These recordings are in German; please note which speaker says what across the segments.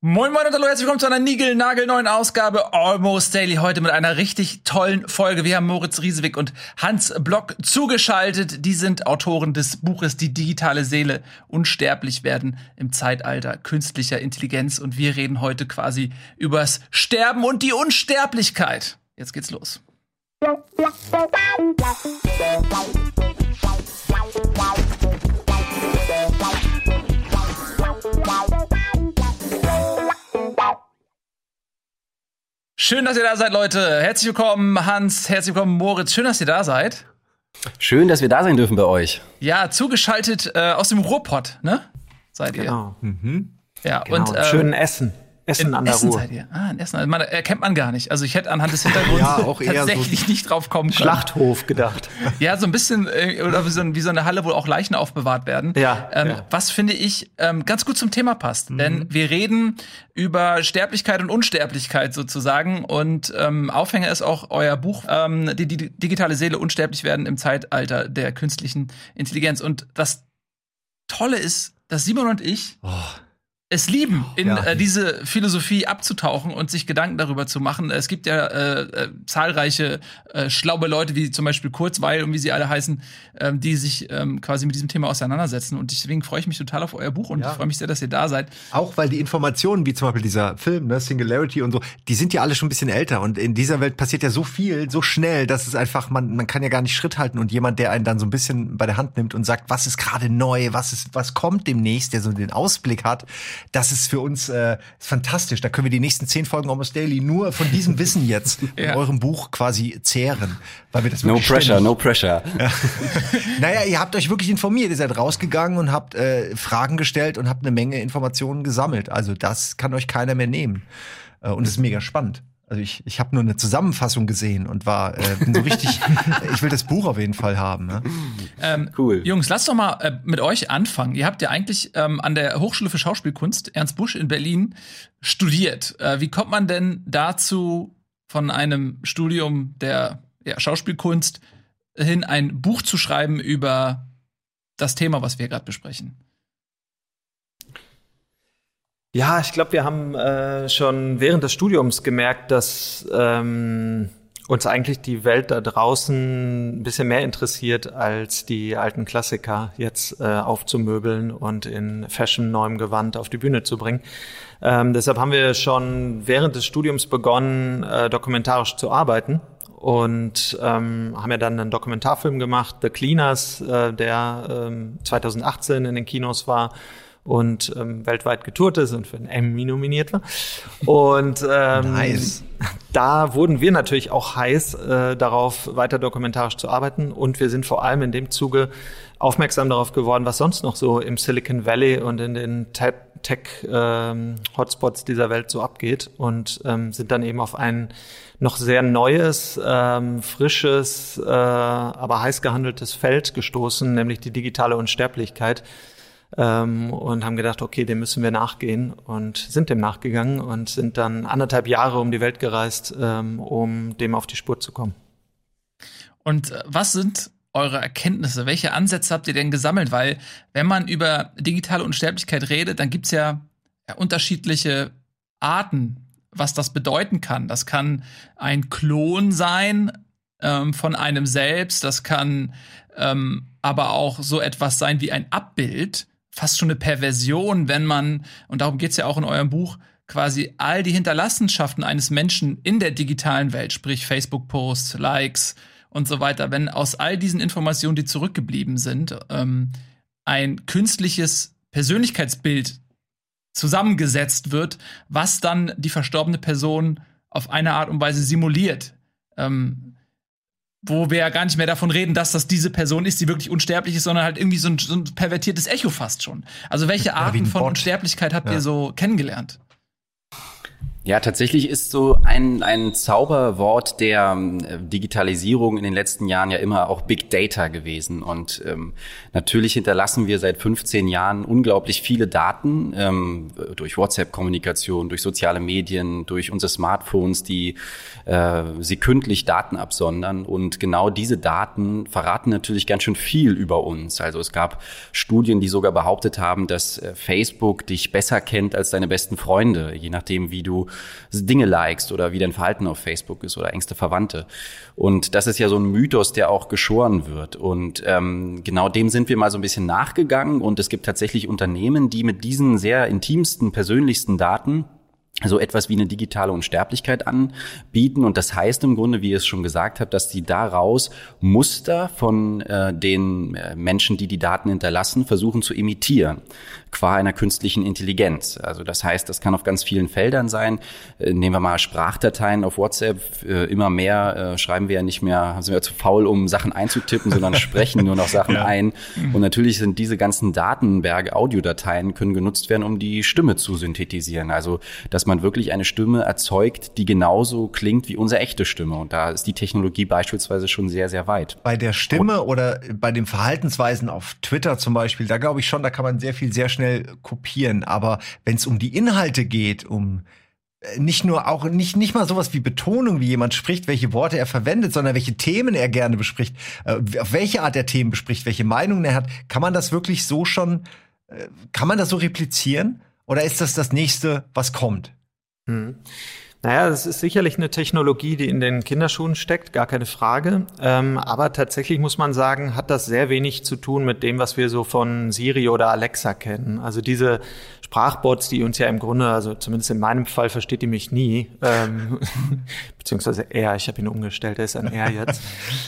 Speaker 1: Moin Moin und hallo, herzlich willkommen zu einer Nigel-Nagel-neuen Ausgabe Almost Daily. Heute mit einer richtig tollen Folge. Wir haben Moritz Riesewig und Hans Block zugeschaltet. Die sind Autoren des Buches Die digitale Seele unsterblich werden im Zeitalter künstlicher Intelligenz. Und wir reden heute quasi übers Sterben und die Unsterblichkeit. Jetzt geht's los. Schön, dass ihr da seid, Leute. Herzlich willkommen, Hans. Herzlich willkommen, Moritz. Schön, dass ihr da seid.
Speaker 2: Schön, dass wir da sein dürfen bei euch.
Speaker 1: Ja, zugeschaltet äh, aus dem Ruhrpott, ne? Seid ihr.
Speaker 3: Genau. Mhm.
Speaker 1: Ja,
Speaker 3: Genau.
Speaker 1: und äh,
Speaker 3: schönen Essen. Essen
Speaker 1: in
Speaker 3: an der
Speaker 1: Essen
Speaker 3: Ruhr.
Speaker 1: seid ihr. Ah, in Essen. Man, erkennt man gar nicht. Also ich hätte anhand des Hintergrunds
Speaker 3: Ja,
Speaker 1: tatsächlich nicht drauf kommen können.
Speaker 3: Schlachthof gedacht.
Speaker 1: Ja, so ein bisschen, äh, oder wie so, ein- wie so eine Halle, wo auch Leichen aufbewahrt werden.
Speaker 3: Ja,
Speaker 1: Ähm,
Speaker 3: ja. Mhm.
Speaker 1: Was finde ich ähm, ganz gut zum Thema passt. Denn wir reden über Sterblichkeit und Unsterblichkeit sozusagen. Und ähm, Aufhänger ist auch euer Buch, ähm, die, die digitale Seele unsterblich werden im Zeitalter der künstlichen Intelligenz. Und das Tolle ist, dass Simon und ich es lieben, in
Speaker 3: Ja.
Speaker 1: äh, diese Philosophie abzutauchen und sich Gedanken darüber zu machen. Es gibt ja äh, äh, zahlreiche äh, schlaue Leute, wie zum Beispiel Kurzweil und wie sie alle heißen, ähm, die sich ähm, quasi mit diesem Thema auseinandersetzen. Und deswegen freue ich mich total auf euer Buch und
Speaker 4: Ja.
Speaker 1: ich freue mich sehr, dass ihr da seid.
Speaker 4: Auch weil die Informationen, wie zum Beispiel dieser Film, ne, Singularity und so, die sind ja alle schon ein bisschen älter. Und in dieser Welt passiert ja so viel, so schnell, dass es einfach, man, man kann ja gar nicht Schritt halten. Und jemand, der einen dann so ein bisschen bei der Hand nimmt und sagt, was ist gerade neu, was ist, was kommt demnächst, der so den Ausblick hat, das ist für uns äh, fantastisch. Da können wir die nächsten zehn Folgen Almost Daily nur von diesem Wissen jetzt
Speaker 1: Ja.
Speaker 4: in eurem Buch quasi zehren. Weil wir das
Speaker 2: No pressure,
Speaker 4: ständig-
Speaker 2: no pressure.
Speaker 4: naja, ihr habt euch wirklich informiert. Ihr seid rausgegangen und habt äh, Fragen gestellt und habt eine Menge Informationen gesammelt. Also das kann euch keiner mehr nehmen. Äh, und es ist mega spannend. Also ich, ich habe nur eine Zusammenfassung gesehen und war äh, bin so richtig. ich will das Buch auf jeden Fall haben. Ne?
Speaker 1: Ähm,
Speaker 2: Cool.
Speaker 1: Jungs, lasst doch mal äh, mit euch anfangen. Ihr habt ja eigentlich ähm, an der Hochschule für Schauspielkunst Ernst Busch in Berlin studiert. Äh, wie kommt man denn dazu, von einem Studium der ja, Schauspielkunst hin ein Buch zu schreiben über das Thema, was wir gerade besprechen?
Speaker 3: Ja, ich glaube, wir haben äh, schon während des Studiums gemerkt, dass ähm, uns eigentlich die Welt da draußen ein bisschen mehr interessiert, als die alten Klassiker jetzt äh, aufzumöbeln und in Fashion neuem Gewand auf die Bühne zu bringen. Ähm, deshalb haben wir schon während des Studiums begonnen, äh, dokumentarisch zu arbeiten und ähm, haben ja dann einen Dokumentarfilm gemacht, The Cleaners, äh, der ähm, 2018 in den Kinos war und ähm, weltweit getourt ist und für einen Emmy nominiert war. Und ähm,
Speaker 4: Nice.
Speaker 3: da wurden wir natürlich auch heiß äh, darauf, weiter dokumentarisch zu arbeiten. Und wir sind vor allem in dem Zuge aufmerksam darauf geworden, was sonst noch so im Silicon Valley und in den Te- Tech-Hotspots dieser Welt so abgeht. Und ähm, sind dann eben auf ein noch sehr neues, ähm, frisches, äh, aber heiß gehandeltes Feld gestoßen, nämlich die digitale Unsterblichkeit ähm, und haben gedacht, okay, dem müssen wir nachgehen und sind dem nachgegangen und sind dann anderthalb Jahre um die Welt gereist, ähm, um dem auf die Spur zu kommen.
Speaker 1: Und äh, was sind eure Erkenntnisse? Welche Ansätze habt ihr denn gesammelt? Weil, wenn man über digitale Unsterblichkeit redet, dann gibt's ja, ja unterschiedliche Arten, was das bedeuten kann. Das kann ein Klon sein ähm, von einem selbst, das kann ähm, aber auch so etwas sein wie ein Abbild, fast schon eine Perversion, wenn man, und darum geht's ja auch in eurem Buch, quasi all die Hinterlassenschaften eines Menschen in der digitalen Welt, sprich Facebook-Posts, Likes und so weiter, wenn aus all diesen Informationen, die zurückgeblieben sind, ähm, ein künstliches Persönlichkeitsbild zusammengesetzt wird, was dann die verstorbene Person auf eine Art und Weise simuliert. Ähm, wo wir ja gar nicht mehr davon reden, dass das diese Person ist, die wirklich unsterblich ist, sondern halt irgendwie so ein, so ein pervertiertes Echo fast schon. Also welche Arten von. Unsterblichkeit habt
Speaker 4: Ja.
Speaker 1: ihr so kennengelernt?
Speaker 2: Ja, tatsächlich ist so ein, ein Zauberwort der äh, Digitalisierung in den letzten Jahren ja immer auch Big Data gewesen. Und ähm, natürlich hinterlassen wir seit 15 Jahren unglaublich viele Daten ähm, durch WhatsApp-Kommunikation, durch soziale Medien, durch unsere Smartphones, die äh, sekündlich Daten absondern. Und genau diese Daten verraten natürlich ganz schön viel über uns. Also es gab Studien, die sogar behauptet haben, dass äh, Facebook dich besser kennt als deine besten Freunde, je nachdem, wie du Dinge likest oder wie dein Verhalten auf Facebook ist oder engste Verwandte. Und das ist ja so ein Mythos, der auch geschoren wird. Und ähm, genau dem sind wir mal so ein bisschen nachgegangen. Und es gibt tatsächlich Unternehmen, die mit diesen sehr intimsten, persönlichsten Daten so etwas wie eine digitale Unsterblichkeit anbieten. Und das heißt im Grunde, wie ihr es schon gesagt habt, dass die daraus Muster von äh, den äh, Menschen, die die Daten hinterlassen, versuchen zu imitieren qua einer künstlichen Intelligenz. Also das heißt, das kann auf ganz vielen Feldern sein. Äh, nehmen wir mal Sprachdateien auf WhatsApp. Äh, immer mehr äh, schreiben wir ja nicht mehr, sind wir zu faul, um Sachen einzutippen, sondern sprechen nur noch Sachen ja. ein. Und natürlich sind diese ganzen Datenberge, Audiodateien können genutzt werden, um die Stimme zu synthetisieren. Also dass man wirklich eine Stimme erzeugt, die genauso klingt wie unsere echte Stimme. Und da ist die Technologie beispielsweise schon sehr, sehr weit.
Speaker 4: Bei der Stimme oder bei den Verhaltensweisen auf Twitter zum Beispiel, da glaube ich schon, da kann man sehr viel, sehr schnell kopieren. Aber wenn es um die Inhalte geht, um äh, nicht nur auch nicht nicht mal sowas wie Betonung, wie jemand spricht, welche Worte er verwendet, sondern welche Themen er gerne bespricht, äh, auf welche Art er Themen bespricht, welche Meinungen er hat, kann man das wirklich so schon, äh, kann man das so replizieren? Oder ist das das nächste, was kommt? Hm.
Speaker 3: Naja, das ist sicherlich eine Technologie, die in den Kinderschuhen steckt, gar keine Frage. Ähm, aber tatsächlich muss man sagen, hat das sehr wenig zu tun mit dem, was wir so von Siri oder Alexa kennen. Also diese Sprachbots, die uns ja im Grunde, also zumindest in meinem Fall versteht die mich nie, ähm, beziehungsweise er, ich habe ihn umgestellt, er ist ein er jetzt.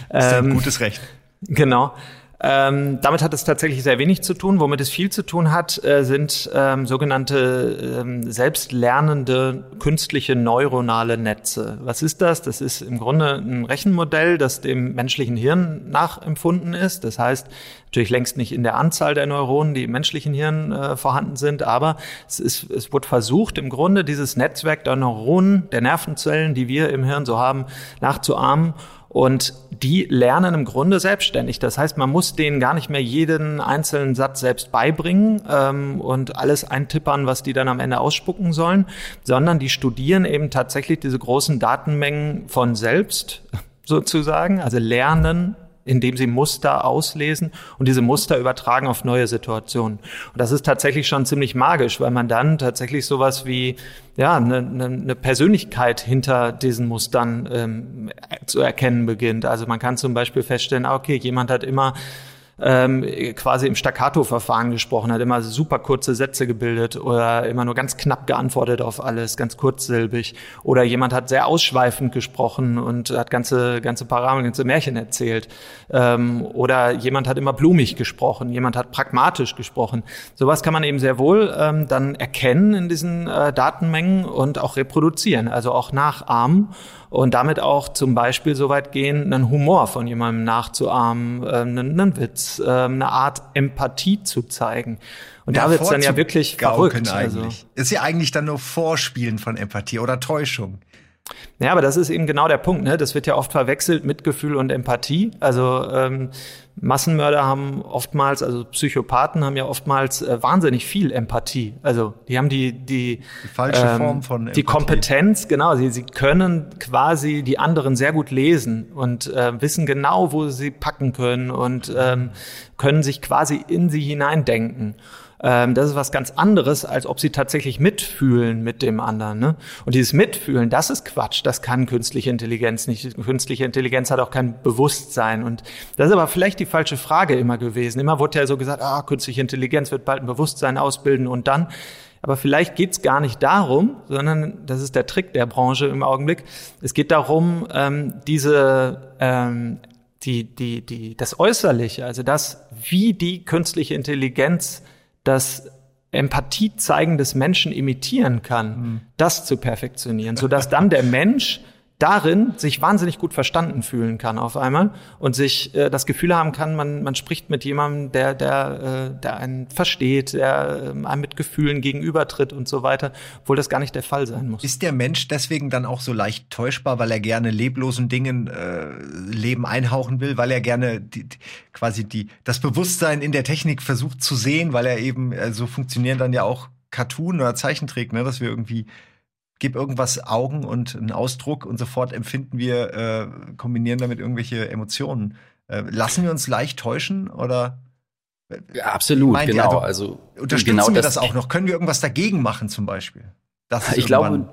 Speaker 4: das ist ein ähm, gutes Recht.
Speaker 3: Genau. Ähm, damit hat es tatsächlich sehr wenig zu tun. Womit es viel zu tun hat, äh, sind ähm, sogenannte ähm, selbstlernende künstliche neuronale Netze. Was ist das? Das ist im Grunde ein Rechenmodell, das dem menschlichen Hirn nachempfunden ist. Das heißt, natürlich längst nicht in der Anzahl der Neuronen, die im menschlichen Hirn äh, vorhanden sind, aber es, ist, es wird versucht, im Grunde dieses Netzwerk der Neuronen, der Nervenzellen, die wir im Hirn so haben, nachzuahmen und die lernen im Grunde selbstständig. Das heißt, man muss denen gar nicht mehr jeden einzelnen Satz selbst beibringen ähm, und alles eintippern, was die dann am Ende ausspucken sollen, sondern die studieren eben tatsächlich diese großen Datenmengen von selbst sozusagen, also lernen indem sie Muster auslesen und diese Muster übertragen auf neue Situationen. Und das ist tatsächlich schon ziemlich magisch, weil man dann tatsächlich sowas wie ja eine, eine Persönlichkeit hinter diesen Mustern ähm, zu erkennen beginnt. Also man kann zum Beispiel feststellen, ah, okay, jemand hat immer ähm, quasi im Staccato-Verfahren gesprochen, hat immer super kurze Sätze gebildet oder immer nur ganz knapp geantwortet auf alles, ganz kurzsilbig. Oder jemand hat sehr ausschweifend gesprochen und hat ganze, ganze Paramen, ganze Märchen erzählt. Ähm, oder jemand hat immer blumig gesprochen, jemand hat pragmatisch gesprochen. Sowas kann man eben sehr wohl ähm, dann erkennen in diesen äh, Datenmengen und auch reproduzieren, also auch nachahmen und damit auch zum Beispiel so weit gehen, einen Humor von jemandem nachzuahmen, äh, einen, einen Witz, äh, eine Art Empathie zu zeigen. Und ja, da wird's dann ja wirklich verrückt.
Speaker 4: Also. Ist ja eigentlich dann nur Vorspielen von Empathie oder Täuschung.
Speaker 3: Ja, aber das ist eben genau der Punkt. Ne? Das wird ja oft verwechselt, Mitgefühl und Empathie. Also ähm, Massenmörder haben oftmals, also Psychopathen haben ja oftmals äh, wahnsinnig viel Empathie. Also die haben die die,
Speaker 4: die falsche ähm, Form von
Speaker 3: Empathie. die Kompetenz, genau. Sie, sie können quasi die anderen sehr gut lesen und äh, wissen genau, wo sie packen können und ähm, können sich quasi in sie hineindenken. Ähm, das ist was ganz anderes, als ob sie tatsächlich mitfühlen mit dem anderen. Ne? Und dieses Mitfühlen, das ist Quatsch. Das kann künstliche Intelligenz nicht. Künstliche Intelligenz hat auch kein Bewusstsein. Und das ist aber vielleicht die falsche Frage immer gewesen. Immer wurde ja so gesagt, ah, künstliche Intelligenz wird bald ein Bewusstsein ausbilden und dann. Aber vielleicht geht's gar nicht darum, sondern das ist der Trick der Branche im Augenblick. Es geht darum, ähm, diese ähm, die, die, die, das Äußerliche, also das, wie die künstliche Intelligenz das Empathie zeigen des Menschen imitieren kann, mhm. das zu perfektionieren, so dass dann der Mensch darin sich wahnsinnig gut verstanden fühlen kann auf einmal und sich äh, das Gefühl haben kann, man, man spricht mit jemandem, der, der, äh, der einen versteht, der äh, einem mit Gefühlen gegenübertritt und so weiter, obwohl das gar nicht der Fall sein muss.
Speaker 4: Ist der Mensch deswegen dann auch so leicht täuschbar, weil er gerne leblosen Dingen äh, Leben einhauchen will, weil er gerne die, quasi die, das Bewusstsein in der Technik versucht zu sehen, weil er eben, äh, so funktionieren dann ja auch Cartoon oder Zeichentrick, ne, dass wir irgendwie gib irgendwas Augen und einen Ausdruck und sofort empfinden wir, äh, kombinieren damit irgendwelche Emotionen. Äh, lassen wir uns leicht täuschen oder?
Speaker 2: Ja, absolut, genau. also,
Speaker 4: also unterstützen
Speaker 2: genau
Speaker 4: wir das, das auch noch? Können wir irgendwas dagegen machen zum Beispiel?
Speaker 2: ich glaube,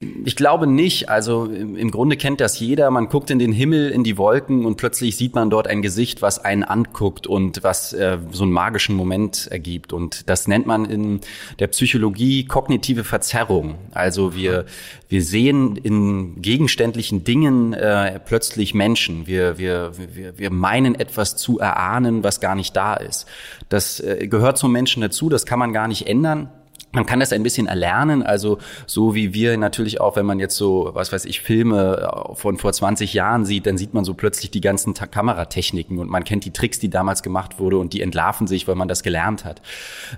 Speaker 2: ich glaube nicht. Also im, Grunde kennt das jeder. Man guckt in den Himmel, in die Wolken und plötzlich sieht man dort ein Gesicht, was einen anguckt und was äh, so einen magischen Moment ergibt. Und das nennt man in der Psychologie kognitive Verzerrung. Also wir, wir sehen in gegenständlichen Dingen äh, plötzlich Menschen. Wir, wir, wir, wir meinen etwas zu erahnen, was gar nicht da ist. Das äh, gehört zum Menschen dazu. Das kann man gar nicht ändern. Man kann das ein bisschen erlernen, also so wie wir natürlich auch, wenn man jetzt so, was weiß ich, Filme von vor 20 Jahren sieht, dann sieht man so plötzlich die ganzen Kameratechniken und man kennt die Tricks, die damals gemacht wurde und die entlarven sich, weil man das gelernt hat.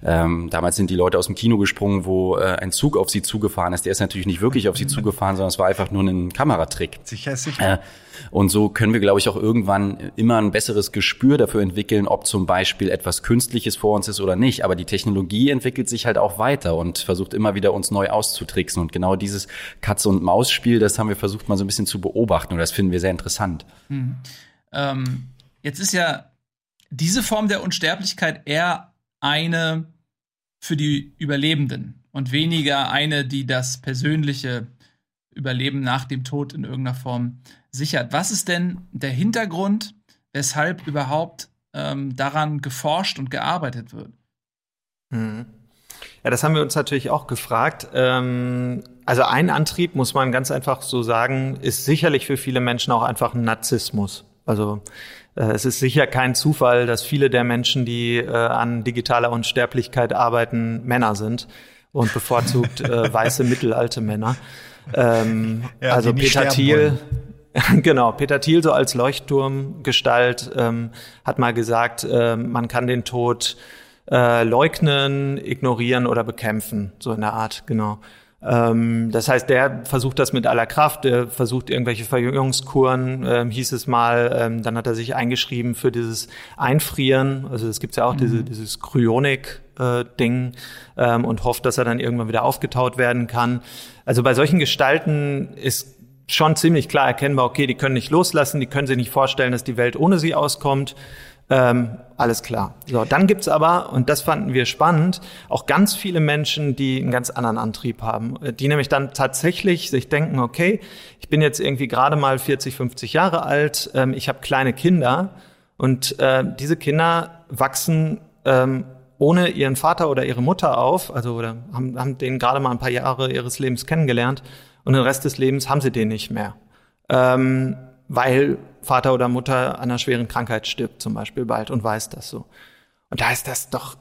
Speaker 2: Ähm, damals sind die Leute aus dem Kino gesprungen, wo äh, ein Zug auf sie zugefahren ist. Der ist natürlich nicht wirklich auf sie zugefahren, sondern es war einfach nur ein Kameratrick.
Speaker 4: Sicher, sicher. Äh,
Speaker 2: und so können wir, glaube ich, auch irgendwann immer ein besseres Gespür dafür entwickeln, ob zum Beispiel etwas Künstliches vor uns ist oder nicht. Aber die Technologie entwickelt sich halt auch weiter und versucht immer wieder uns neu auszutricksen. Und genau dieses Katze- und Maus-Spiel, das haben wir versucht mal so ein bisschen zu beobachten und das finden wir sehr interessant.
Speaker 1: Hm. Ähm, jetzt ist ja diese Form der Unsterblichkeit eher eine für die Überlebenden und weniger eine, die das persönliche Überleben nach dem Tod in irgendeiner Form sichert. Was ist denn der Hintergrund, weshalb überhaupt ähm, daran geforscht und gearbeitet wird?
Speaker 3: Mhm. Ja, das haben wir uns natürlich auch gefragt. Ähm, also ein Antrieb, muss man ganz einfach so sagen, ist sicherlich für viele Menschen auch einfach ein Narzissmus. Also äh, es ist sicher kein Zufall, dass viele der Menschen, die äh, an digitaler Unsterblichkeit arbeiten, Männer sind und bevorzugt äh, weiße mittelalte Männer. Ähm, ja, also Peter Thiel, genau, Peter Thiel so als Leuchtturmgestalt ähm, hat mal gesagt, äh, man kann den Tod äh, leugnen, ignorieren oder bekämpfen, so in der Art, genau. Ähm, das heißt, der versucht das mit aller Kraft, der versucht irgendwelche Verjüngungskuren, ähm, hieß es mal, ähm, dann hat er sich eingeschrieben für dieses Einfrieren, also es gibt ja auch mhm. diese, dieses Kryonik-Ding äh, ähm, und hofft, dass er dann irgendwann wieder aufgetaut werden kann. Also bei solchen Gestalten ist schon ziemlich klar erkennbar, okay, die können nicht loslassen, die können sich nicht vorstellen, dass die Welt ohne sie auskommt. Ähm, alles klar. So, dann gibt's aber, und das fanden wir spannend, auch ganz viele Menschen, die einen ganz anderen Antrieb haben. Die nämlich dann tatsächlich sich denken, okay, ich bin jetzt irgendwie gerade mal 40, 50 Jahre alt, ähm, ich habe kleine Kinder und äh, diese Kinder wachsen ähm, ohne ihren Vater oder ihre Mutter auf, also oder haben, haben den gerade mal ein paar Jahre ihres Lebens kennengelernt und den Rest des Lebens haben sie den nicht mehr. Ähm, weil Vater oder Mutter an einer schweren Krankheit stirbt, zum Beispiel bald und weiß das so. Und da ist das doch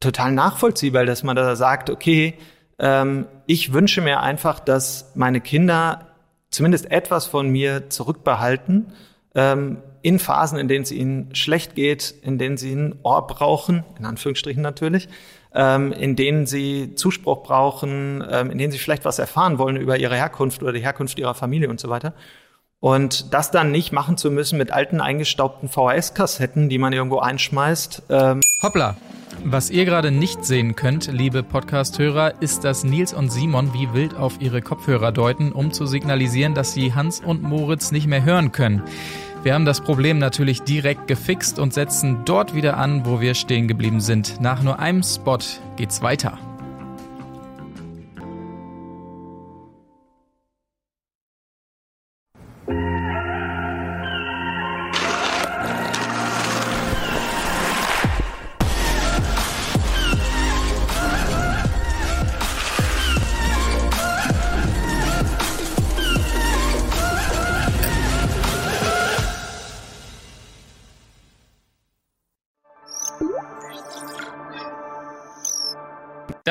Speaker 3: total nachvollziehbar, dass man da sagt, okay, ähm, ich wünsche mir einfach, dass meine Kinder zumindest etwas von mir zurückbehalten, ähm, in Phasen, in denen es ihnen schlecht geht, in denen sie ein Ohr brauchen, in Anführungsstrichen natürlich, ähm, in denen sie Zuspruch brauchen, ähm, in denen sie vielleicht was erfahren wollen über ihre Herkunft oder die Herkunft ihrer Familie und so weiter. Und das dann nicht machen zu müssen mit alten eingestaubten VHS-Kassetten, die man irgendwo einschmeißt.
Speaker 5: Ähm Hoppla! Was ihr gerade nicht sehen könnt, liebe Podcast-Hörer, ist, dass Nils und Simon wie wild auf ihre Kopfhörer deuten, um zu signalisieren, dass sie Hans und Moritz nicht mehr hören können. Wir haben das Problem natürlich direkt gefixt und setzen dort wieder an, wo wir stehen geblieben sind. Nach nur einem Spot geht's weiter.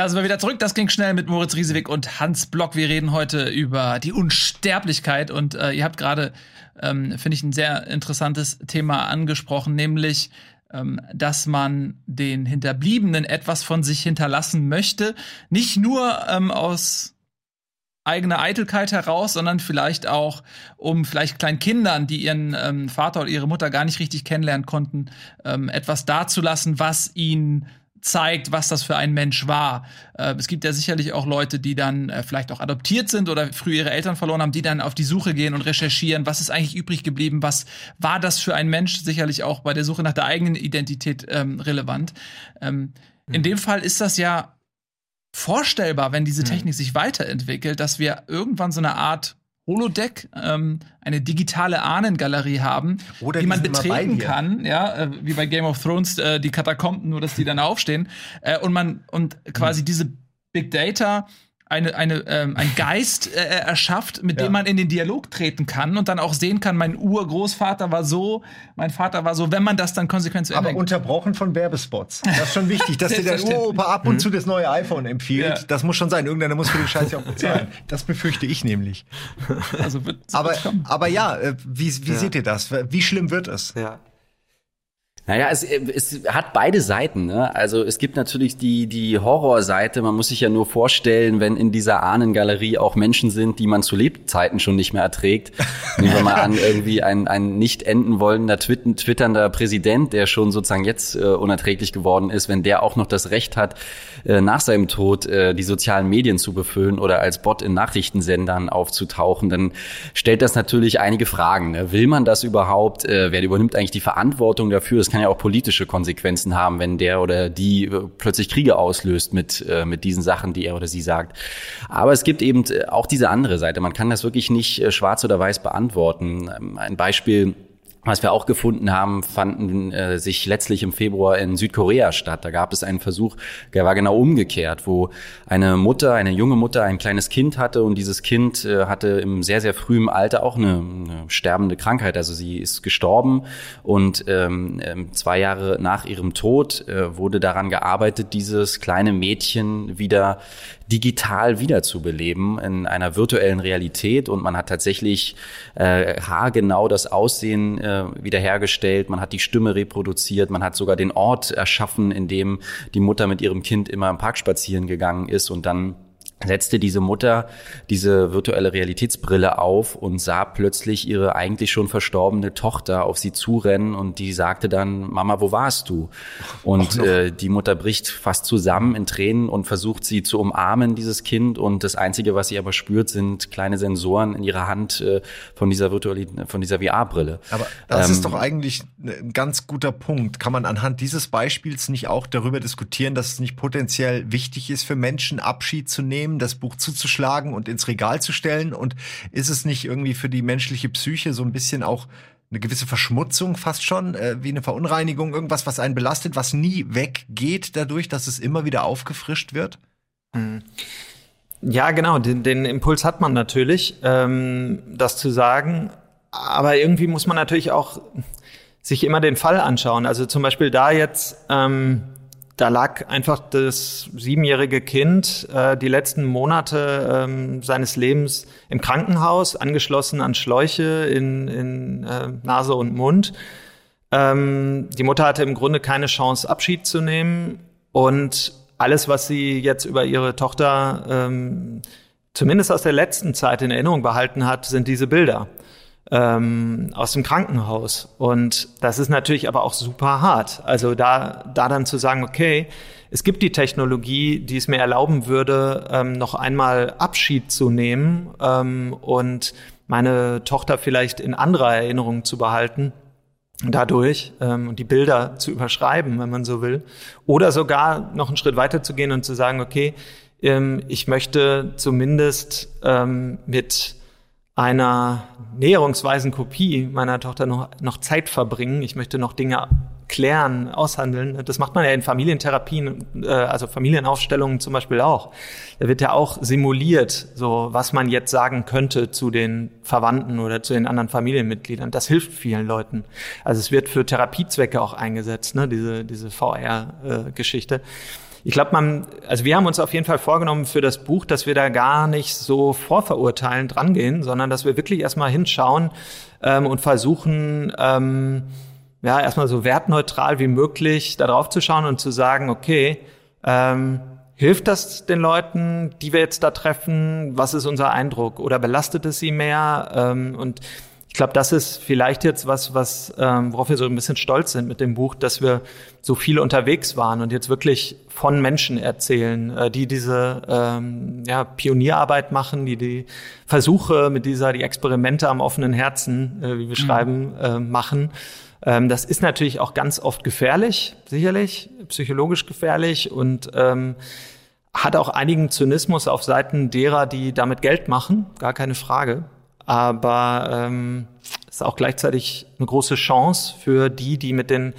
Speaker 1: Da sind wir wieder zurück. Das ging schnell mit Moritz Riesewig und Hans Block. Wir reden heute über die Unsterblichkeit und äh, ihr habt gerade, ähm, finde ich, ein sehr interessantes Thema angesprochen, nämlich ähm, dass man den Hinterbliebenen etwas von sich hinterlassen möchte. Nicht nur ähm, aus eigener Eitelkeit heraus, sondern vielleicht auch, um vielleicht kleinen Kindern, die ihren ähm, Vater oder ihre Mutter gar nicht richtig kennenlernen konnten, ähm, etwas dazulassen, was ihnen zeigt, was das für ein Mensch war. Äh, es gibt ja sicherlich auch Leute, die dann äh, vielleicht auch adoptiert sind oder früher ihre Eltern verloren haben, die dann auf die Suche gehen und recherchieren, was ist eigentlich übrig geblieben, was war das für ein Mensch, sicherlich auch bei der Suche nach der eigenen Identität ähm, relevant. Ähm, mhm. In dem Fall ist das ja vorstellbar, wenn diese mhm. Technik mhm. sich weiterentwickelt, dass wir irgendwann so eine Art Holodeck, ähm, eine digitale Ahnengalerie haben, Oder die man betreten kann, ja, äh, wie bei Game of Thrones äh, die Katakomben, nur dass die dann aufstehen äh, und man und quasi mhm. diese Big Data eine, eine, ähm, ein Geist äh, äh, erschafft, mit ja. dem man in den Dialog treten kann und dann auch sehen kann, mein Urgroßvater war so, mein Vater war so, wenn man das dann konsequent zu
Speaker 4: Aber unterbrochen von Werbespots. Das ist schon wichtig, dass dir der Uropa ab und mhm. zu das neue iPhone empfiehlt. Ja. Das muss schon sein. Irgendeiner muss für den Scheiß ja auch bezahlen. Das befürchte ich nämlich. Also wird, aber, aber ja, äh, wie, wie ja. seht ihr das? Wie schlimm wird es?
Speaker 2: Ja. Naja, es, es hat beide Seiten. Ne? Also es gibt natürlich die, die Horrorseite. Man muss sich ja nur vorstellen, wenn in dieser Ahnengalerie auch Menschen sind, die man zu Lebzeiten schon nicht mehr erträgt. Nehmen wir mal an, irgendwie ein, ein nicht enden wollender twitternder Präsident, der schon sozusagen jetzt äh, unerträglich geworden ist, wenn der auch noch das Recht hat, äh, nach seinem Tod äh, die sozialen Medien zu befüllen oder als Bot in Nachrichtensendern aufzutauchen, dann stellt das natürlich einige Fragen. Ne? Will man das überhaupt? Äh, wer übernimmt eigentlich die Verantwortung dafür? Das kann ja auch politische Konsequenzen haben, wenn der oder die äh, plötzlich Kriege auslöst mit, äh, mit diesen Sachen, die er oder sie sagt. Aber es gibt eben äh, auch diese andere Seite. Man kann das wirklich nicht schwarz oder weiß beantworten. Ähm, ein Beispiel was wir auch gefunden haben, fanden äh, sich letztlich im Februar in Südkorea statt. Da gab es einen Versuch, der war genau umgekehrt, wo eine Mutter, eine junge Mutter, ein kleines Kind hatte und dieses Kind äh, hatte im sehr, sehr frühen Alter auch eine, eine sterbende Krankheit. Also sie ist gestorben und ähm, ähm zwei Jahre nach ihrem Tod äh, wurde daran gearbeitet, dieses kleine Mädchen wieder digital wiederzubeleben in einer virtuellen Realität. Und man hat tatsächlich äh, haargenau das Aussehen äh, wiederhergestellt, man hat die Stimme reproduziert, man hat sogar den Ort erschaffen, in dem die Mutter mit ihrem Kind immer im Park spazieren gegangen ist. Und dann setzte diese Mutter diese virtuelle Realitätsbrille auf und sah plötzlich ihre eigentlich schon verstorbene Tochter auf sie zurennen und die sagte dann, Mama, wo warst du? Und äh, die Mutter bricht fast zusammen in Tränen und versucht sie zu umarmen, dieses Kind. Und das Einzige, was sie aber spürt, sind kleine Sensoren in ihrer Hand äh, von dieser virtuellen, von dieser VR-Brille.
Speaker 4: Aber das ähm, ist doch eigentlich ein ganz guter Punkt. Kann man anhand dieses Beispiels nicht auch darüber diskutieren, dass es nicht potenziell wichtig ist für Menschen, Abschied zu nehmen? Nehmen, das Buch zuzuschlagen und ins Regal zu stellen? Und ist es nicht irgendwie für die menschliche Psyche so ein bisschen auch eine gewisse Verschmutzung fast schon, äh, wie eine Verunreinigung, irgendwas, was einen belastet, was nie weggeht dadurch, dass es immer wieder aufgefrischt wird?
Speaker 3: Hm. Ja, genau, den, den Impuls hat man natürlich, ähm, das zu sagen. Aber irgendwie muss man natürlich auch sich immer den Fall anschauen. Also zum Beispiel da jetzt ähm, da lag einfach das siebenjährige Kind äh, die letzten Monate ähm, seines Lebens im Krankenhaus, angeschlossen an Schläuche in, in äh, Nase und Mund. Ähm, die Mutter hatte im Grunde keine Chance, Abschied zu nehmen. Und alles, was sie jetzt über ihre Tochter ähm, zumindest aus der letzten Zeit in Erinnerung behalten hat, sind diese Bilder ähm, aus dem Krankenhaus. Und das ist natürlich aber auch super hart. Also da, da dann zu sagen, okay, es gibt die Technologie, die es mir erlauben würde, ähm, noch einmal Abschied zu nehmen ähm, und meine Tochter vielleicht in anderer Erinnerung zu behalten dadurch ähm, und die Bilder zu überschreiben, wenn man so will, oder sogar noch einen Schritt weiter zu gehen und zu sagen, okay, ähm, ich möchte zumindest ähm, mit einer näherungsweisen Kopie meiner Tochter noch, noch Zeit verbringen. Ich möchte noch Dinge klären, aushandeln. Das macht man ja in Familientherapien, äh, also Familienaufstellungen zum Beispiel auch. Da wird ja auch simuliert, so was man jetzt sagen könnte zu den Verwandten oder zu den anderen Familienmitgliedern. Das hilft vielen Leuten. Also es wird für Therapiezwecke auch eingesetzt, ne, diese, diese VR-Geschichte. Äh, ich glaube, man, also wir haben uns auf jeden Fall vorgenommen für das Buch, dass wir da gar nicht so vorverurteilend rangehen, sondern dass wir wirklich erstmal hinschauen ähm, und versuchen, ähm, ja, erstmal so wertneutral wie möglich darauf zu schauen und zu sagen, okay, ähm, hilft das den Leuten, die wir jetzt da treffen? Was ist unser Eindruck? Oder belastet es sie mehr? Ähm, und ich glaube, das ist vielleicht jetzt was, was ähm, worauf wir so ein bisschen stolz sind mit dem Buch, dass wir so viele unterwegs waren und jetzt wirklich von Menschen erzählen, äh, die diese ähm, ja, Pionierarbeit machen, die die Versuche mit dieser, die Experimente am offenen Herzen, äh, wie wir mhm. schreiben, äh, machen. Ähm, das ist natürlich auch ganz oft gefährlich, sicherlich, psychologisch gefährlich und ähm, hat auch einigen Zynismus auf Seiten derer, die damit Geld machen, gar keine Frage aber ähm, ist auch gleichzeitig eine große Chance für die, die mit den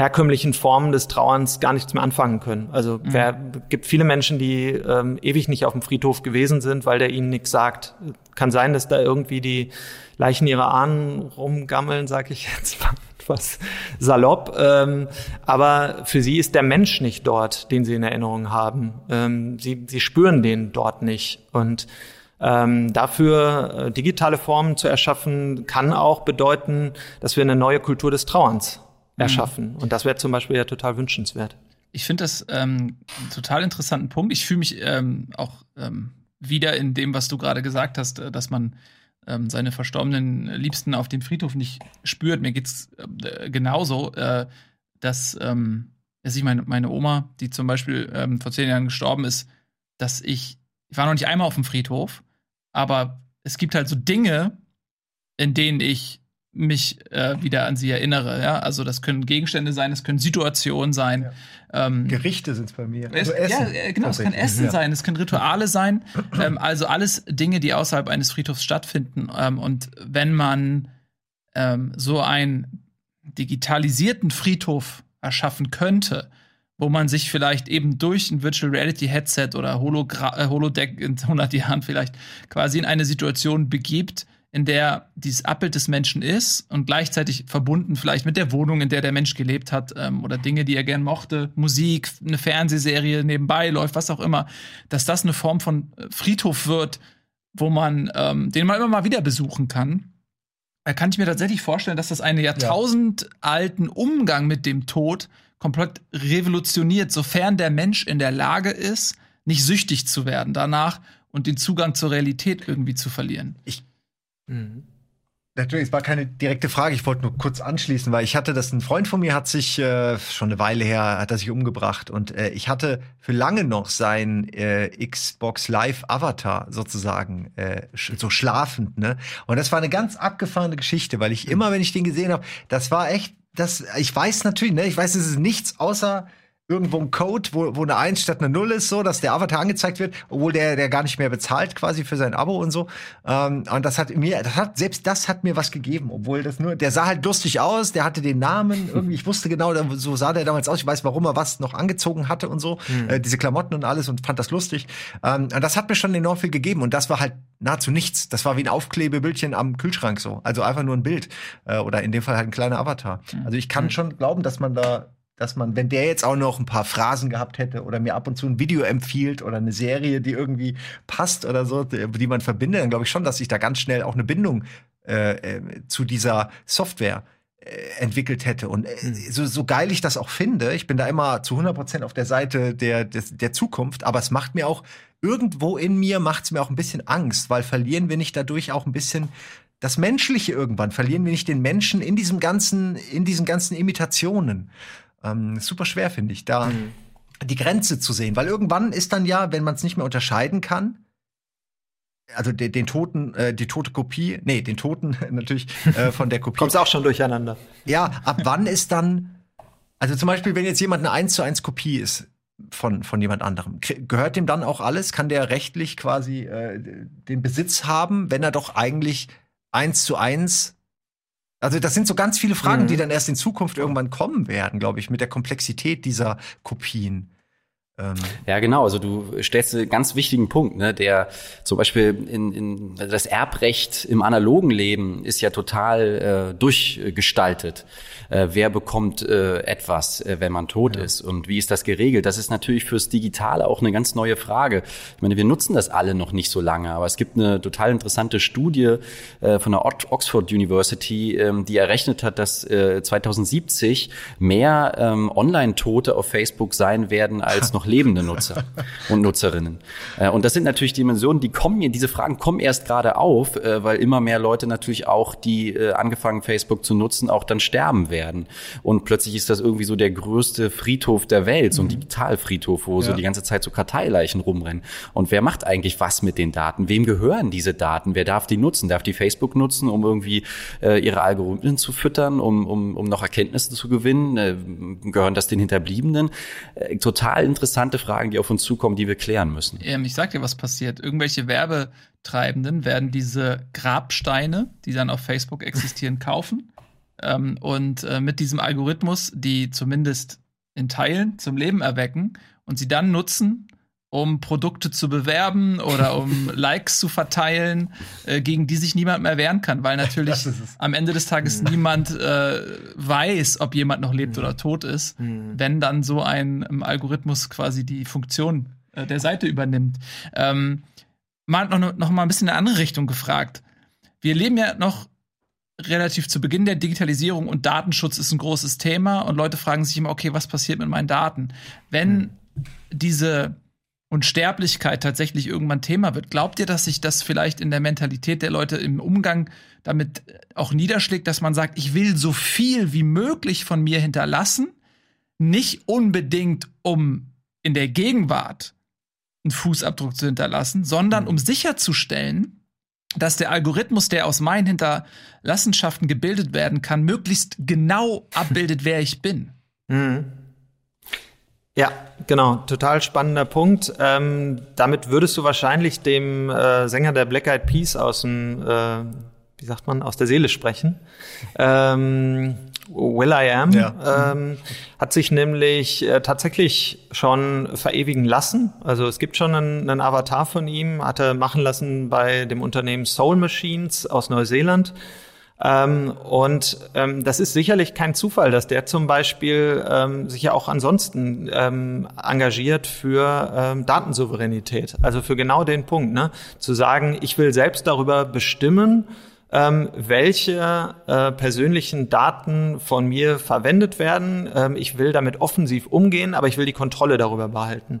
Speaker 3: herkömmlichen Formen des Trauerns gar nichts mehr anfangen können. Also mhm. wer gibt viele Menschen, die ähm, ewig nicht auf dem Friedhof gewesen sind, weil der ihnen nichts sagt. Kann sein, dass da irgendwie die Leichen ihrer Ahnen rumgammeln, sag ich jetzt etwas salopp. Ähm, aber für sie ist der Mensch nicht dort, den sie in Erinnerung haben. Ähm, sie, sie spüren den dort nicht. Und ähm, dafür äh, digitale Formen zu erschaffen, kann auch bedeuten, dass wir eine neue Kultur des Trauerns mhm. erschaffen. Mhm. Und das wäre zum Beispiel ja total wünschenswert.
Speaker 1: Ich finde das ähm, einen total interessanten Punkt. Ich fühle mich ähm, auch ähm, wieder in dem, was du gerade gesagt hast, äh, dass man ähm, seine verstorbenen Liebsten auf dem Friedhof nicht spürt. Mir geht's äh, genauso, äh, dass, ähm, dass ich meine, meine Oma, die zum Beispiel ähm, vor zehn Jahren gestorben ist, dass ich, ich war noch nicht einmal auf dem Friedhof, aber es gibt halt so Dinge, in denen ich mich äh, wieder an sie erinnere. Ja? Also das können Gegenstände sein, es können Situationen sein.
Speaker 4: Ja. Ähm, Gerichte sind es bei mir.
Speaker 1: Es, also Essen, ja, genau, es kann Essen ja. sein, es können Rituale sein. ähm, also alles Dinge, die außerhalb eines Friedhofs stattfinden. Ähm, und wenn man ähm, so einen digitalisierten Friedhof erschaffen könnte, wo man sich vielleicht eben durch ein Virtual Reality Headset oder Hologra äh, Holodeck in 100 Jahren vielleicht quasi in eine Situation begibt, in der dieses Abbild des Menschen ist und gleichzeitig verbunden vielleicht mit der Wohnung, in der der Mensch gelebt hat ähm, oder Dinge, die er gern mochte, Musik, eine Fernsehserie nebenbei läuft, was auch immer, dass das eine Form von äh, Friedhof wird, wo man ähm, den man immer mal wieder besuchen kann. Da kann ich mir tatsächlich vorstellen, dass das einen jahrtausendalten Umgang mit dem Tod komplett revolutioniert, sofern der Mensch in der Lage ist, nicht süchtig zu werden danach und den Zugang zur Realität irgendwie zu verlieren.
Speaker 4: Ich. Mhm. Natürlich, es war keine direkte Frage. Ich wollte nur kurz anschließen, weil ich hatte das, ein Freund von mir hat sich äh, schon eine Weile her, hat er sich umgebracht und äh, ich hatte für lange noch sein äh, Xbox Live Avatar sozusagen äh, sch so schlafend, ne? Und das war eine ganz abgefahrene Geschichte, weil ich immer, wenn ich den gesehen habe, das war echt das, ich weiß natürlich, ne, ich weiß, es ist nichts außer irgendwo ein Code, wo, wo eine 1 statt eine 0 ist, so, dass der Avatar angezeigt wird, obwohl der, der gar nicht mehr bezahlt quasi für sein Abo und so. Ähm, und das hat mir, das hat, selbst das hat mir was gegeben, obwohl das nur, der sah halt lustig aus, der hatte den Namen, irgendwie, ich wusste genau, so sah der damals aus, ich weiß, warum er was noch angezogen hatte und so, mhm. äh, diese Klamotten und alles und fand das lustig. Ähm, und das hat mir schon enorm viel gegeben und das war halt nahezu nichts. Das war wie ein Aufklebebildchen am Kühlschrank so. Also einfach nur ein Bild. Äh, oder in dem Fall halt ein kleiner Avatar. Mhm. Also ich kann mhm. schon glauben, dass man da dass man, wenn der jetzt auch noch ein paar Phrasen gehabt hätte oder mir ab und zu ein Video empfiehlt oder eine Serie, die irgendwie passt oder so, die man verbindet, dann glaube ich schon, dass sich da ganz schnell auch eine Bindung äh, äh, zu dieser Software äh, entwickelt hätte. Und äh, hm. so, so geil ich das auch finde, ich bin da immer zu 100 Prozent auf der Seite der, des, der Zukunft, aber es macht mir auch, irgendwo in mir macht es mir auch ein bisschen Angst, weil verlieren wir nicht dadurch auch ein bisschen das Menschliche irgendwann, verlieren wir nicht den Menschen in diesem ganzen, in diesen ganzen Imitationen. Ähm, super schwer, finde ich, da mhm. die Grenze zu sehen. Weil irgendwann ist dann ja, wenn man es nicht mehr unterscheiden kann, also den, den toten, äh, die tote Kopie, nee, den toten natürlich äh, von der Kopie.
Speaker 3: Kommt's auch schon durcheinander.
Speaker 4: Ja, ab wann ist dann, also zum Beispiel, wenn jetzt jemand eine 1 zu 1 Kopie ist von, von jemand anderem, gehört dem dann auch alles? Kann der rechtlich quasi äh, den Besitz haben, wenn er doch eigentlich 1 zu 1 also das sind so ganz viele Fragen, mhm. die dann erst in Zukunft irgendwann kommen werden, glaube ich, mit der Komplexität dieser Kopien.
Speaker 2: Ähm ja, genau. Also du stellst einen ganz wichtigen Punkt, ne? der zum Beispiel in, in das Erbrecht im analogen Leben ist ja total äh, durchgestaltet. Äh, wer bekommt äh, etwas, äh, wenn man tot ja. ist und wie ist das geregelt? Das ist natürlich fürs Digitale auch eine ganz neue Frage. Ich meine, wir nutzen das alle noch nicht so lange, aber es gibt eine total interessante Studie äh, von der Oxford University, ähm, die errechnet hat, dass äh, 2070 mehr ähm, Online-Tote auf Facebook sein werden als noch lebende Nutzer und Nutzerinnen. Äh, und das sind natürlich Dimensionen, die kommen mir, diese Fragen kommen erst gerade auf, äh, weil immer mehr Leute natürlich auch, die äh, angefangen Facebook zu nutzen, auch dann sterben werden. Und plötzlich ist das irgendwie so der größte Friedhof der Welt, so ein mhm. Digitalfriedhof, wo ja. so die ganze Zeit so Karteileichen rumrennen. Und wer macht eigentlich was mit den Daten? Wem gehören diese Daten? Wer darf die nutzen? Darf die Facebook nutzen, um irgendwie ihre Algorithmen zu füttern, um, um, um noch Erkenntnisse zu gewinnen? Gehören das den Hinterbliebenen? Total interessante Fragen, die auf uns zukommen, die wir klären müssen.
Speaker 1: Ähm, ich sag dir, was passiert. Irgendwelche Werbetreibenden werden diese Grabsteine, die dann auf Facebook existieren, kaufen. Ähm, und äh, mit diesem Algorithmus, die zumindest in Teilen zum Leben erwecken und sie dann nutzen, um Produkte zu bewerben oder um Likes zu verteilen, äh, gegen die sich niemand mehr wehren kann, weil natürlich am Ende des Tages mhm. niemand äh, weiß, ob jemand noch lebt mhm. oder tot ist, mhm. wenn dann so ein um, Algorithmus quasi die Funktion äh, der Seite übernimmt. Ähm, mal noch, noch mal ein bisschen in eine andere Richtung gefragt. Wir leben ja noch relativ zu Beginn der Digitalisierung und Datenschutz ist ein großes Thema und Leute fragen sich immer, okay, was passiert mit meinen Daten? Wenn diese Unsterblichkeit tatsächlich irgendwann Thema wird. Glaubt ihr, dass sich das vielleicht in der Mentalität der Leute im Umgang damit auch niederschlägt, dass man sagt, ich will so viel wie möglich von mir hinterlassen, nicht unbedingt um in der Gegenwart einen Fußabdruck zu hinterlassen, sondern um sicherzustellen, dass der Algorithmus, der aus meinen Hinterlassenschaften gebildet werden kann, möglichst genau abbildet, wer ich bin. Mhm.
Speaker 3: Ja, genau, total spannender Punkt. Ähm, damit würdest du wahrscheinlich dem äh, Sänger der Black Eyed Peas aus dem, äh, wie sagt man, aus der Seele sprechen. Ähm, Will I Am ja. ähm, hat sich nämlich äh, tatsächlich schon verewigen lassen. Also es gibt schon einen, einen Avatar von ihm, hat er machen lassen bei dem Unternehmen Soul Machines aus Neuseeland. Ähm, und ähm, das ist sicherlich kein Zufall, dass der zum Beispiel ähm, sich ja auch ansonsten ähm, engagiert für ähm, Datensouveränität. Also für genau den Punkt, ne? zu sagen, ich will selbst darüber bestimmen, ähm, welche äh, persönlichen Daten von mir verwendet werden. Ähm, ich will damit offensiv umgehen, aber ich will die Kontrolle darüber behalten.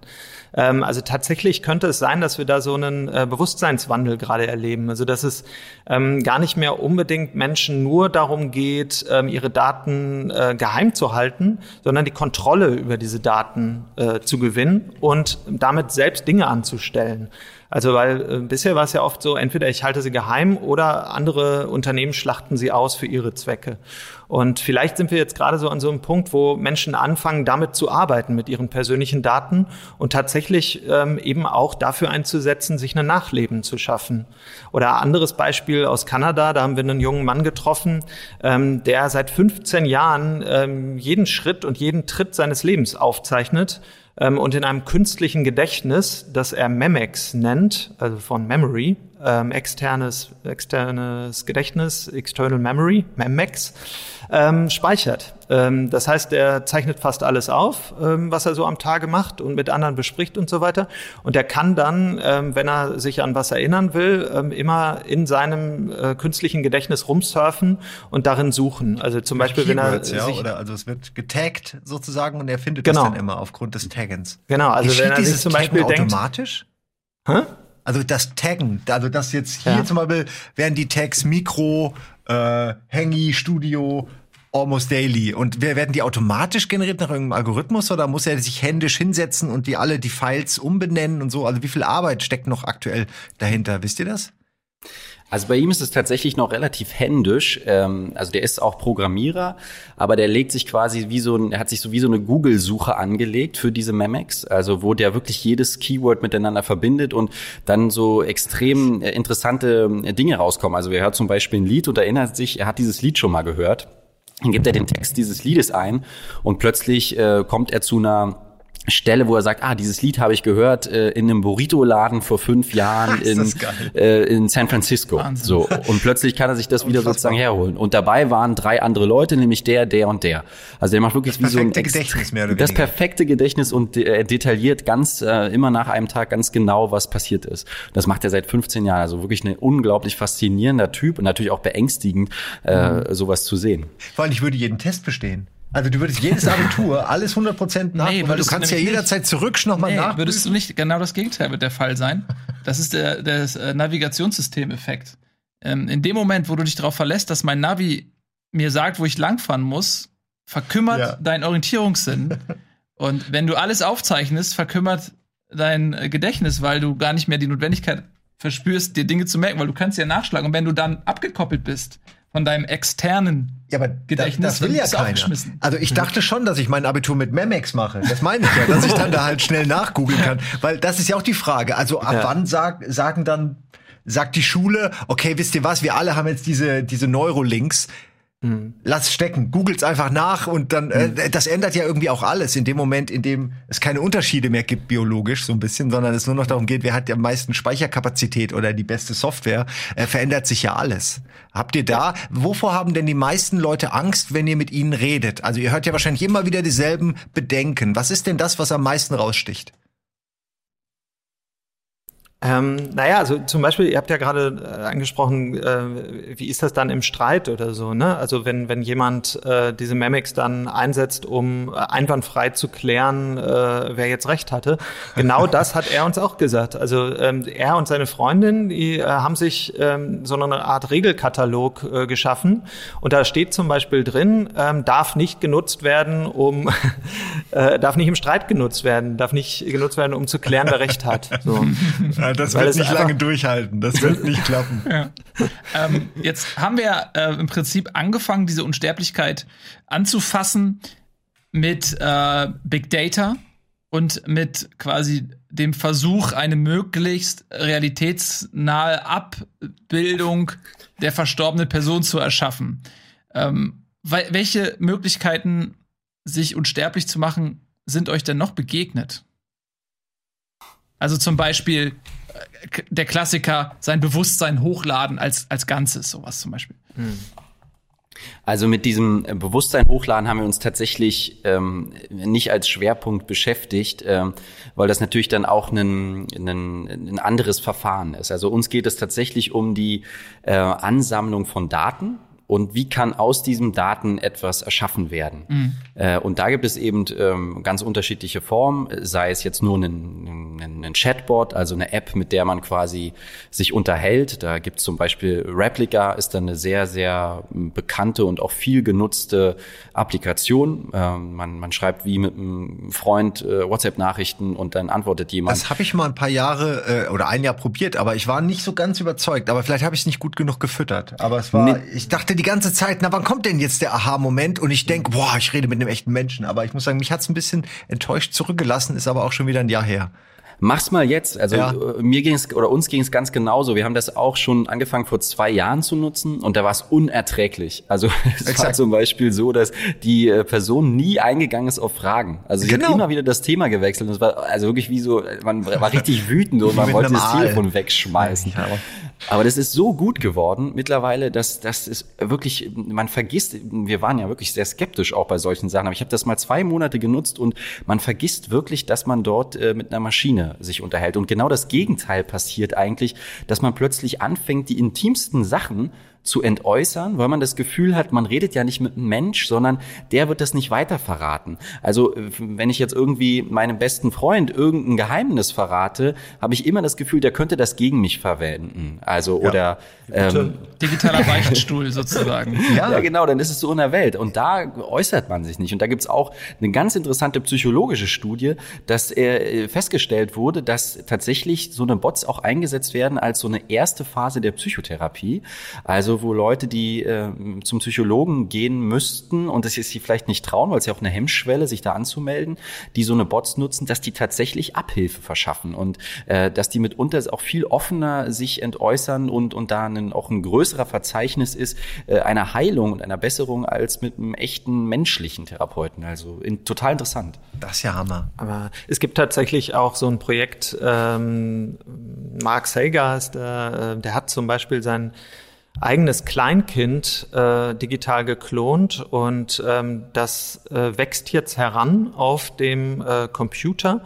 Speaker 3: Ähm, also tatsächlich könnte es sein, dass wir da so einen äh, Bewusstseinswandel gerade erleben. Also dass es ähm, gar nicht mehr unbedingt Menschen nur darum geht, ähm, ihre Daten äh, geheim zu halten, sondern die Kontrolle über diese Daten äh, zu gewinnen und damit selbst Dinge anzustellen. Also weil äh, bisher war es ja oft so, entweder ich halte sie geheim oder andere Unternehmen schlachten sie aus für ihre Zwecke. Und vielleicht sind wir jetzt gerade so an so einem Punkt, wo Menschen anfangen, damit zu arbeiten, mit ihren persönlichen Daten und tatsächlich ähm, eben auch dafür einzusetzen, sich ein Nachleben zu schaffen. Oder anderes Beispiel aus Kanada, da haben wir einen jungen Mann getroffen, ähm, der seit 15 Jahren ähm, jeden Schritt und jeden Tritt seines Lebens aufzeichnet und in einem künstlichen Gedächtnis, das er Memex nennt, also von Memory, ähm, externes, externes Gedächtnis, External Memory, Memex, ähm, speichert. Ähm, das heißt, er zeichnet fast alles auf, ähm, was er so am Tage macht und mit anderen bespricht und so weiter. Und er kann dann, ähm, wenn er sich an was erinnern will, ähm, immer in seinem äh, künstlichen Gedächtnis rumsurfen und darin suchen. Also zum Beispiel, Keywords,
Speaker 4: wenn er ja, oder also es wird getaggt sozusagen und er findet genau. das dann immer aufgrund des Taggens.
Speaker 3: Genau, also wenn er sich zum Beispiel
Speaker 4: denkt, automatisch? Hä? Also das Taggen, also das jetzt hier ja. zum Beispiel wären die Tags Mikro, äh, Hangy, Studio, Almost Daily. Und werden die automatisch generiert nach irgendeinem Algorithmus oder muss er sich händisch hinsetzen und die alle die Files umbenennen und so? Also wie viel Arbeit steckt noch aktuell dahinter? Wisst ihr das?
Speaker 2: Also bei ihm ist es tatsächlich noch relativ händisch. Ähm, also der ist auch Programmierer, aber der legt sich quasi wie so ein, er hat sich so wie so eine Google-Suche angelegt für diese Memex, also wo der wirklich jedes Keyword miteinander verbindet und dann so extrem äh, interessante äh, Dinge rauskommen. Also er hört zum Beispiel ein Lied und erinnert sich, er hat dieses Lied schon mal gehört. Dann gibt er den Text dieses Liedes ein und plötzlich äh, kommt er zu einer Stelle, wo er sagt, ah, dieses Lied habe ich gehört äh, in einem Burrito-Laden vor fünf Jahren in, äh, in San Francisco.
Speaker 1: Wahnsinn.
Speaker 2: So und plötzlich kann er sich das wieder sozusagen herholen. Und dabei waren drei andere Leute, nämlich der, der und der. Also der macht wirklich
Speaker 4: Das
Speaker 2: wie so ein
Speaker 4: Gedächtnis mehr oder
Speaker 2: das perfekte Gedächtnis und äh, detailliert ganz äh, immer nach einem Tag ganz genau, was passiert ist. Das macht er seit 15 Jahren. Also wirklich ein unglaublich faszinierender Typ und natürlich auch beängstigend, äh, sowas zu sehen.
Speaker 4: Vor allem, ich würde jeden Test bestehen. Also du würdest jedes Abitur, alles 100% nach,
Speaker 1: Nee,
Speaker 4: weil du kannst ja jederzeit zurück nochmal
Speaker 1: Nee,
Speaker 4: nach.
Speaker 1: würdest du nicht, genau das Gegenteil wird der Fall sein. Das ist der, der äh, Navigationssystem-Effekt. Ähm, in dem Moment, wo du dich darauf verlässt, dass mein Navi mir sagt, wo ich langfahren muss, verkümmert
Speaker 4: Ja.
Speaker 1: dein Orientierungssinn. Und wenn du alles aufzeichnest, verkümmert dein äh, Gedächtnis, weil du gar nicht mehr die Notwendigkeit verspürst, dir Dinge zu merken, weil du kannst ja nachschlagen. Und wenn du dann abgekoppelt bist von deinem externen
Speaker 4: Ja, aber
Speaker 1: Gedächtnis,
Speaker 4: das, das will ja keiner. Also ich dachte schon, dass ich mein Abitur mit Memex mache. Das meine ich ja, dass ich dann da halt schnell nachgoogeln kann. Weil das ist ja auch die Frage. Also ab
Speaker 3: Ja.
Speaker 4: wann sag, sagen dann, sagt die Schule, okay, wisst ihr was, wir alle haben jetzt diese, diese Neurolinks. Lass stecken, googelt's einfach nach und dann, äh, das ändert ja irgendwie auch alles in dem Moment, in dem es keine Unterschiede mehr gibt biologisch so ein bisschen, sondern es nur noch darum geht, wer hat die am meisten Speicherkapazität oder die beste Software, äh, verändert sich ja alles. Habt ihr da, wovor haben denn die meisten Leute Angst, wenn ihr mit ihnen redet? Also ihr hört ja wahrscheinlich immer wieder dieselben Bedenken. Was ist denn das, was am meisten raussticht?
Speaker 3: Ähm, naja, also zum Beispiel, ihr habt ja gerade äh, angesprochen, äh, wie ist das dann im Streit oder so, ne? Also wenn, wenn jemand äh, diese Memex dann einsetzt, um äh, einwandfrei zu klären, äh, wer jetzt recht hatte. Genau das hat er uns auch gesagt. Also ähm, er und seine Freundin, die äh, haben sich ähm, so eine Art Regelkatalog äh, geschaffen und da steht zum Beispiel drin, ähm, darf nicht genutzt werden, um äh, darf nicht im Streit genutzt werden, darf nicht genutzt werden, um zu klären, wer recht hat. So.
Speaker 4: das
Speaker 3: Weil es einfach-
Speaker 4: durchhalten. Das wird nicht klappen.
Speaker 1: ähm, jetzt haben wir äh, im Prinzip angefangen, diese Unsterblichkeit anzufassen mit äh, Big Data und mit quasi dem Versuch, eine möglichst realitätsnahe Abbildung der verstorbenen Person zu erschaffen. Ähm, wel- welche Möglichkeiten, sich unsterblich zu machen, sind euch denn noch begegnet? Also zum Beispiel der Klassiker, sein Bewusstsein hochladen als, als Ganzes, sowas zum Beispiel.
Speaker 2: Also mit diesem äh, Bewusstsein hochladen haben wir uns tatsächlich ähm, nicht als Schwerpunkt beschäftigt, ähm, weil das natürlich dann auch ein, ein, ein anderes Verfahren ist. Also uns geht es tatsächlich um die äh, Ansammlung von Daten. Und wie kann aus diesen Daten etwas erschaffen werden? Äh, und da gibt es eben ähm, ganz unterschiedliche Formen, sei es jetzt nur ein, ein, ein Chatbot, also eine App, mit der man quasi sich unterhält. Da gibt es zum Beispiel Replica, ist dann eine sehr, sehr bekannte und auch viel genutzte Applikation. Ähm, man, man schreibt wie mit einem Freund äh, WhatsApp-Nachrichten und dann antwortet jemand.
Speaker 4: Das habe ich mal ein paar Jahre äh, oder ein Jahr probiert, aber ich war nicht so ganz überzeugt. Aber vielleicht habe ich es nicht gut genug gefüttert. Aber es war,
Speaker 2: Nee.
Speaker 4: ich dachte die ganze Zeit, na wann kommt denn jetzt der Aha-Moment? Und ich denk, boah, ich rede mit einem echten Menschen. Aber ich muss sagen, mich hat's ein bisschen enttäuscht zurückgelassen, ist aber auch schon wieder ein Jahr her.
Speaker 2: Mach's mal jetzt. Also
Speaker 4: Ja.
Speaker 2: äh, mir ging es oder uns ging es ganz genauso. Wir haben das auch schon angefangen vor zwei Jahren zu nutzen und da war es unerträglich. Also es war
Speaker 4: Exakt.
Speaker 2: zum Beispiel so, dass die äh, Person nie eingegangen ist auf Fragen. Also sie
Speaker 4: Genau.
Speaker 2: hat immer wieder das Thema gewechselt. Und es war also wirklich wie so, man war richtig wütend und man wollte das. Telefon wegschmeißen.
Speaker 4: Ja.
Speaker 2: Aber das ist so gut geworden mittlerweile, dass das ist wirklich, man vergisst, wir waren ja wirklich sehr skeptisch auch bei solchen Sachen, aber ich habe das mal zwei Monate genutzt und man vergisst wirklich, dass man dort äh, mit einer Maschine sich unterhält. Und genau das Gegenteil passiert eigentlich, dass man plötzlich anfängt, die intimsten Sachen zu entäußern, weil man das Gefühl hat, man redet ja nicht mit einem Mensch, sondern der wird das nicht weiter verraten. Also äh, wenn ich jetzt irgendwie meinem besten Freund irgendein Geheimnis verrate, habe ich immer das Gefühl, der könnte das gegen mich verwenden. Also oder ähm,
Speaker 1: Digitaler Beichtstuhl sozusagen.
Speaker 2: ja. genau, dann ist es so in der Welt. Und da äußert man sich nicht. Und da gibt's auch eine ganz interessante psychologische Studie, dass äh, festgestellt wurde, dass tatsächlich so eine Bots auch eingesetzt werden als so eine erste Phase der Psychotherapie. Also Also wo Leute, die äh, zum Psychologen gehen müssten und das ist sie vielleicht nicht trauen, weil es ja auch eine Hemmschwelle, sich da anzumelden, die so eine Bots nutzen, dass die tatsächlich Abhilfe verschaffen und äh, dass die mitunter auch viel offener sich entäußern und, und da ein, auch ein größerer Verzeichnis ist äh, einer Heilung und einer Besserung als mit einem echten menschlichen Therapeuten. Also in, total interessant.
Speaker 4: Das ist ja Hammer.
Speaker 3: Aber es gibt tatsächlich auch so ein Projekt, ähm, Mark Sager ist der, äh, der hat zum Beispiel sein eigenes Kleinkind äh, digital geklont und ähm, das äh, wächst jetzt heran auf dem äh, Computer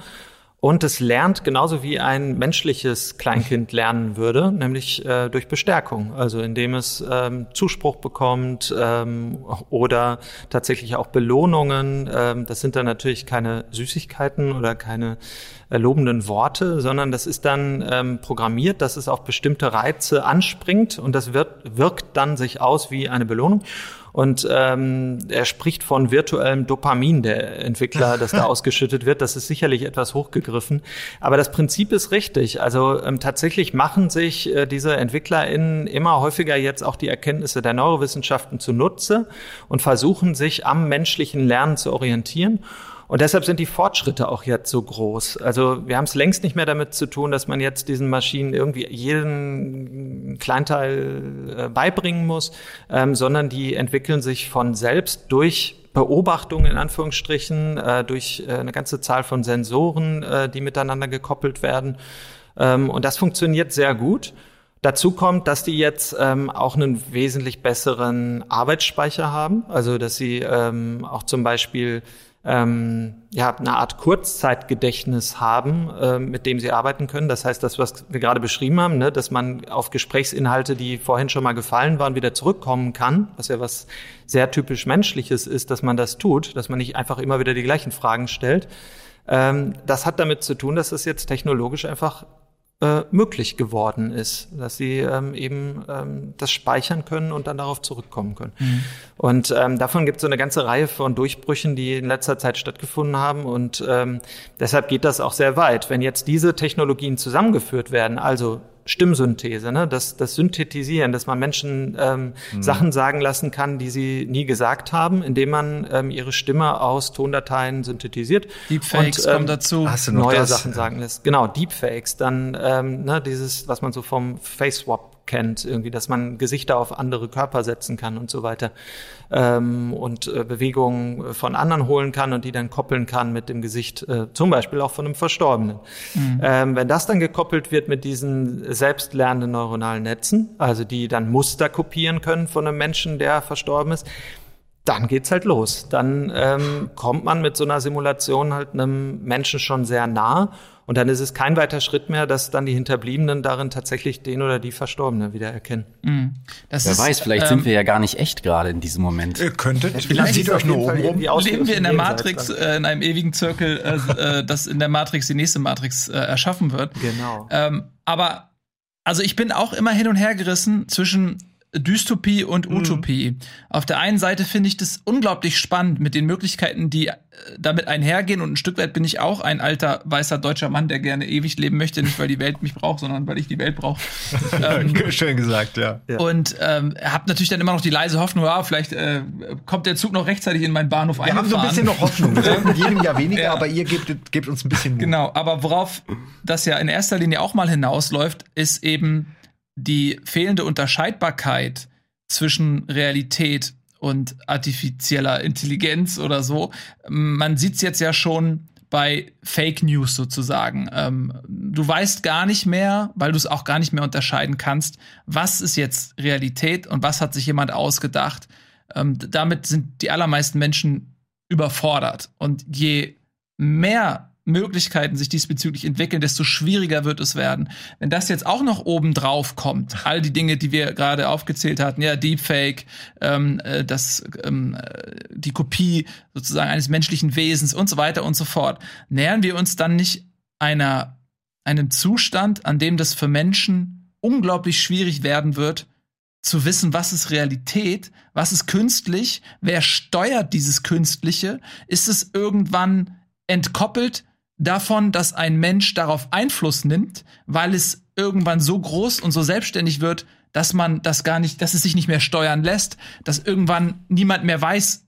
Speaker 3: und es lernt genauso wie ein menschliches Kleinkind lernen würde, nämlich äh, durch Bestärkung, also indem es ähm, Zuspruch bekommt ähm, oder tatsächlich auch Belohnungen. Ähm, das sind dann natürlich keine Süßigkeiten oder keine äh, lobenden Worte, sondern das ist dann ähm, programmiert, dass es auf bestimmte Reize anspringt und das wird, wirkt dann sich aus wie eine Belohnung. Und ähm, er spricht von virtuellem Dopamin, der Entwickler, das da ausgeschüttet wird. Das ist sicherlich etwas hochgegriffen. Aber das Prinzip ist richtig. Also ähm, tatsächlich machen sich äh, diese EntwicklerInnen immer häufiger jetzt auch die Erkenntnisse der Neurowissenschaften zunutze und versuchen sich am menschlichen Lernen zu orientieren. Und deshalb sind die Fortschritte auch jetzt so groß. Also wir haben es längst nicht mehr damit zu tun, dass man jetzt diesen Maschinen irgendwie jeden Kleinteil äh, beibringen muss, ähm, sondern die entwickeln sich von selbst durch Beobachtung in Anführungsstrichen, äh, durch äh, eine ganze Zahl von Sensoren, äh, die miteinander gekoppelt werden. Ähm, und das funktioniert sehr gut. Dazu kommt, dass die jetzt ähm, auch einen wesentlich besseren Arbeitsspeicher haben, also dass sie ähm, auch zum Beispiel ähm, ja, eine Art Kurzzeitgedächtnis haben, äh, mit dem sie arbeiten können. Das heißt, das, was wir gerade beschrieben haben, ne, dass man auf Gesprächsinhalte, die vorhin schon mal gefallen waren, wieder zurückkommen kann, was ja was sehr typisch Menschliches ist, dass man das tut, dass man nicht einfach immer wieder die gleichen Fragen stellt. Ähm, das hat damit zu tun, dass es jetzt technologisch einfach äh, möglich geworden ist, dass sie ähm, eben ähm, das speichern können und dann darauf zurückkommen können. Mhm. Und ähm, davon gibt es so eine ganze Reihe von Durchbrüchen, die in letzter Zeit stattgefunden haben und ähm, deshalb geht das auch sehr weit. Wenn jetzt diese Technologien zusammengeführt werden, also Stimmsynthese, ne? das, das Synthetisieren, dass man Menschen ähm, mhm. Sachen sagen lassen kann, die sie nie gesagt haben, indem man ähm, ihre Stimme aus Tondateien synthetisiert.
Speaker 1: Deepfakes und, ähm, kommen dazu.
Speaker 3: Hast du noch neue das? Sachen sagen lässt. Genau, Deepfakes. Dann ähm, ne, dieses, was man so vom Face Swap kennt, irgendwie, dass man Gesichter auf andere Körper setzen kann und so weiter ähm, und äh, Bewegungen von anderen holen kann und die dann koppeln kann mit dem Gesicht, äh, zum Beispiel auch von einem Verstorbenen. Mhm. Ähm, wenn das dann gekoppelt wird mit diesen selbstlernenden neuronalen Netzen, also die dann Muster kopieren können von einem Menschen, der verstorben ist, dann geht's halt los. Dann ähm, kommt man mit so einer Simulation halt einem Menschen schon sehr nah und dann ist es kein weiter Schritt mehr, dass dann die Hinterbliebenen darin tatsächlich den oder die Verstorbene wiedererkennen.
Speaker 2: Mhm. Wer ist, weiß, vielleicht ähm, sind wir ja gar nicht echt gerade in diesem Moment.
Speaker 4: Ihr könntet.
Speaker 1: Vielleicht sieht euch nur oben rum. Leben wir in der Matrix, äh, in einem ewigen Zirkel, äh, äh, dass in der Matrix die nächste Matrix äh, erschaffen wird.
Speaker 3: Genau.
Speaker 1: Ähm, aber also ich bin auch immer hin und her gerissen zwischen Dystopie und mhm. Utopie. Mhm. Auf der einen Seite finde ich das unglaublich spannend mit den Möglichkeiten, die äh, damit einhergehen. Und ein Stück weit bin ich auch ein alter weißer deutscher Mann, der gerne ewig leben möchte, nicht weil die Welt mich braucht, sondern weil ich die Welt brauche.
Speaker 4: ähm, Schön gesagt, ja.
Speaker 1: Und ähm, habe natürlich dann immer noch die leise Hoffnung, ja, vielleicht äh, kommt der Zug noch rechtzeitig in meinen Bahnhof
Speaker 4: Wir haben so ein bisschen noch Hoffnung. Wir mit jedem Jahr weniger, ja. aber ihr gebt, gebt uns ein bisschen Mut.
Speaker 1: Genau, aber worauf das ja in erster Linie auch mal hinausläuft, ist eben die fehlende Unterscheidbarkeit zwischen Realität und artifizieller Intelligenz oder so. Man sieht es jetzt ja schon bei Fake News sozusagen. Ähm, du weißt gar nicht mehr, weil du es auch gar nicht mehr unterscheiden kannst, was ist jetzt Realität und was hat sich jemand ausgedacht. Ähm, damit sind die allermeisten Menschen überfordert. Und je mehr Möglichkeiten sich diesbezüglich entwickeln, desto schwieriger wird es werden. Wenn das jetzt auch noch oben drauf kommt, all die Dinge, die wir gerade aufgezählt hatten, ja, Deepfake, ähm, äh, das, ähm, äh, die Kopie sozusagen eines menschlichen Wesens und so weiter und so fort, nähern wir uns dann nicht einer, einem Zustand, an dem das für Menschen unglaublich schwierig werden wird, zu wissen, was ist Realität, was ist künstlich, wer steuert dieses Künstliche, ist es irgendwann entkoppelt davon, dass ein Mensch darauf Einfluss nimmt, weil es irgendwann so groß und so selbstständig wird, dass man das gar nicht, dass es sich nicht mehr steuern lässt, dass irgendwann niemand mehr weiß,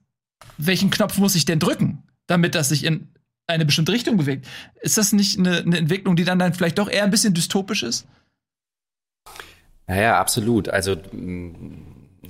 Speaker 1: welchen Knopf muss ich denn drücken, damit das sich in eine bestimmte Richtung bewegt. Ist das nicht eine, eine Entwicklung, die dann, dann vielleicht doch eher ein bisschen dystopisch ist?
Speaker 2: Naja, absolut. Also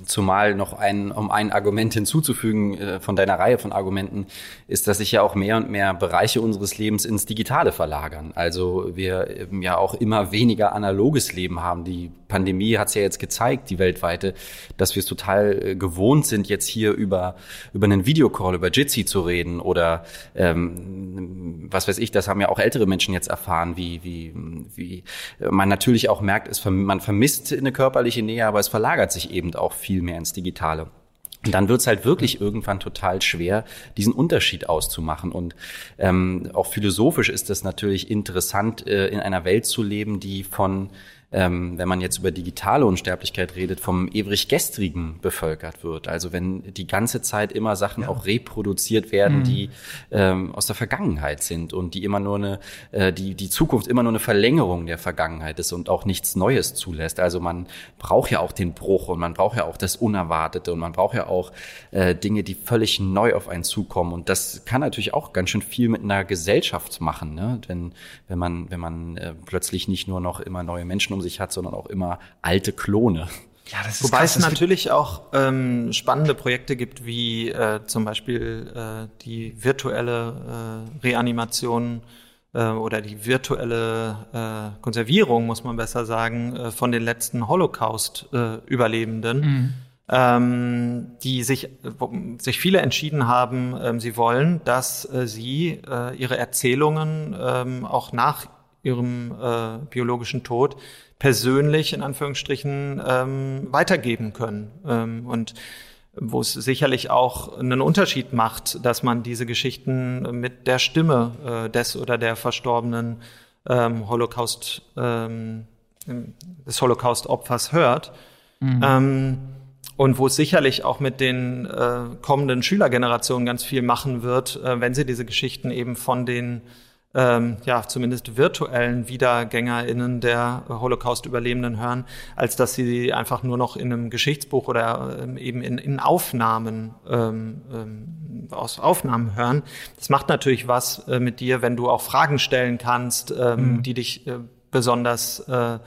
Speaker 2: Zumal noch ein, um ein Argument hinzuzufügen äh, von deiner Reihe von Argumenten, ist, dass sich ja auch mehr und mehr Bereiche unseres Lebens ins Digitale verlagern. Also wir ja auch immer weniger analoges Leben haben. Die Pandemie hat es ja jetzt gezeigt, die weltweite, dass wir es total äh, gewohnt sind, jetzt hier über, über einen Videocall, über Jitsi zu reden oder ähm, was weiß ich, das haben ja auch ältere Menschen jetzt erfahren, wie, wie, wie man natürlich auch merkt, es, man vermisst eine körperliche Nähe, aber es verlagert sich eben auch viel mehr ins Digitale. Und dann wird es halt wirklich irgendwann total schwer, diesen Unterschied auszumachen. Und ähm, auch philosophisch ist es natürlich interessant, äh, in einer Welt zu leben, die von ähm, wenn man jetzt über digitale Unsterblichkeit redet, vom ewig Gestrigen bevölkert wird. Also wenn die ganze Zeit immer Sachen ja. auch reproduziert werden, mhm. die ähm, aus der Vergangenheit sind und die immer nur eine, äh, die, die Zukunft immer nur eine Verlängerung der Vergangenheit ist und auch nichts Neues zulässt. Also man braucht ja auch den Bruch und man braucht ja auch das Unerwartete und man braucht ja auch äh, Dinge, die völlig neu auf einen zukommen. Und das kann natürlich auch ganz schön viel mit einer Gesellschaft machen, ne? wenn, wenn man, wenn man äh, plötzlich nicht nur noch immer neue Menschen um sich hat, sondern auch immer alte Klone.
Speaker 3: Ja, das ist Wobei krass, es natürlich auch ähm, spannende Projekte gibt, wie äh, zum Beispiel äh, die virtuelle äh, Reanimation äh, oder die virtuelle äh, Konservierung, muss man besser sagen, äh, von den letzten Holocaust-Überlebenden. Mhm. Ähm, die sich, sich viele entschieden haben, ähm, sie wollen, dass äh, sie äh, ihre Erzählungen ähm, auch nach ihrem äh, biologischen Tod persönlich in Anführungsstrichen ähm, weitergeben können. Ähm, und wo es sicherlich auch einen Unterschied macht, dass man diese Geschichten mit der Stimme äh, des oder der verstorbenen ähm, Holocaust, ähm, des Holocaust-Opfers hört. Mhm. Ähm, und wo es sicherlich auch mit den äh, kommenden Schülergenerationen ganz viel machen wird, äh, wenn sie diese Geschichten eben von den ähm, ja, zumindest virtuellen WiedergängerInnen der Holocaust-Überlebenden hören, als dass sie einfach nur noch in einem Geschichtsbuch oder ähm, eben in, in Aufnahmen ähm, ähm, aus Aufnahmen hören. Das macht natürlich was äh, mit dir, wenn du auch Fragen stellen kannst, ähm, mhm. die dich äh, besonders äh,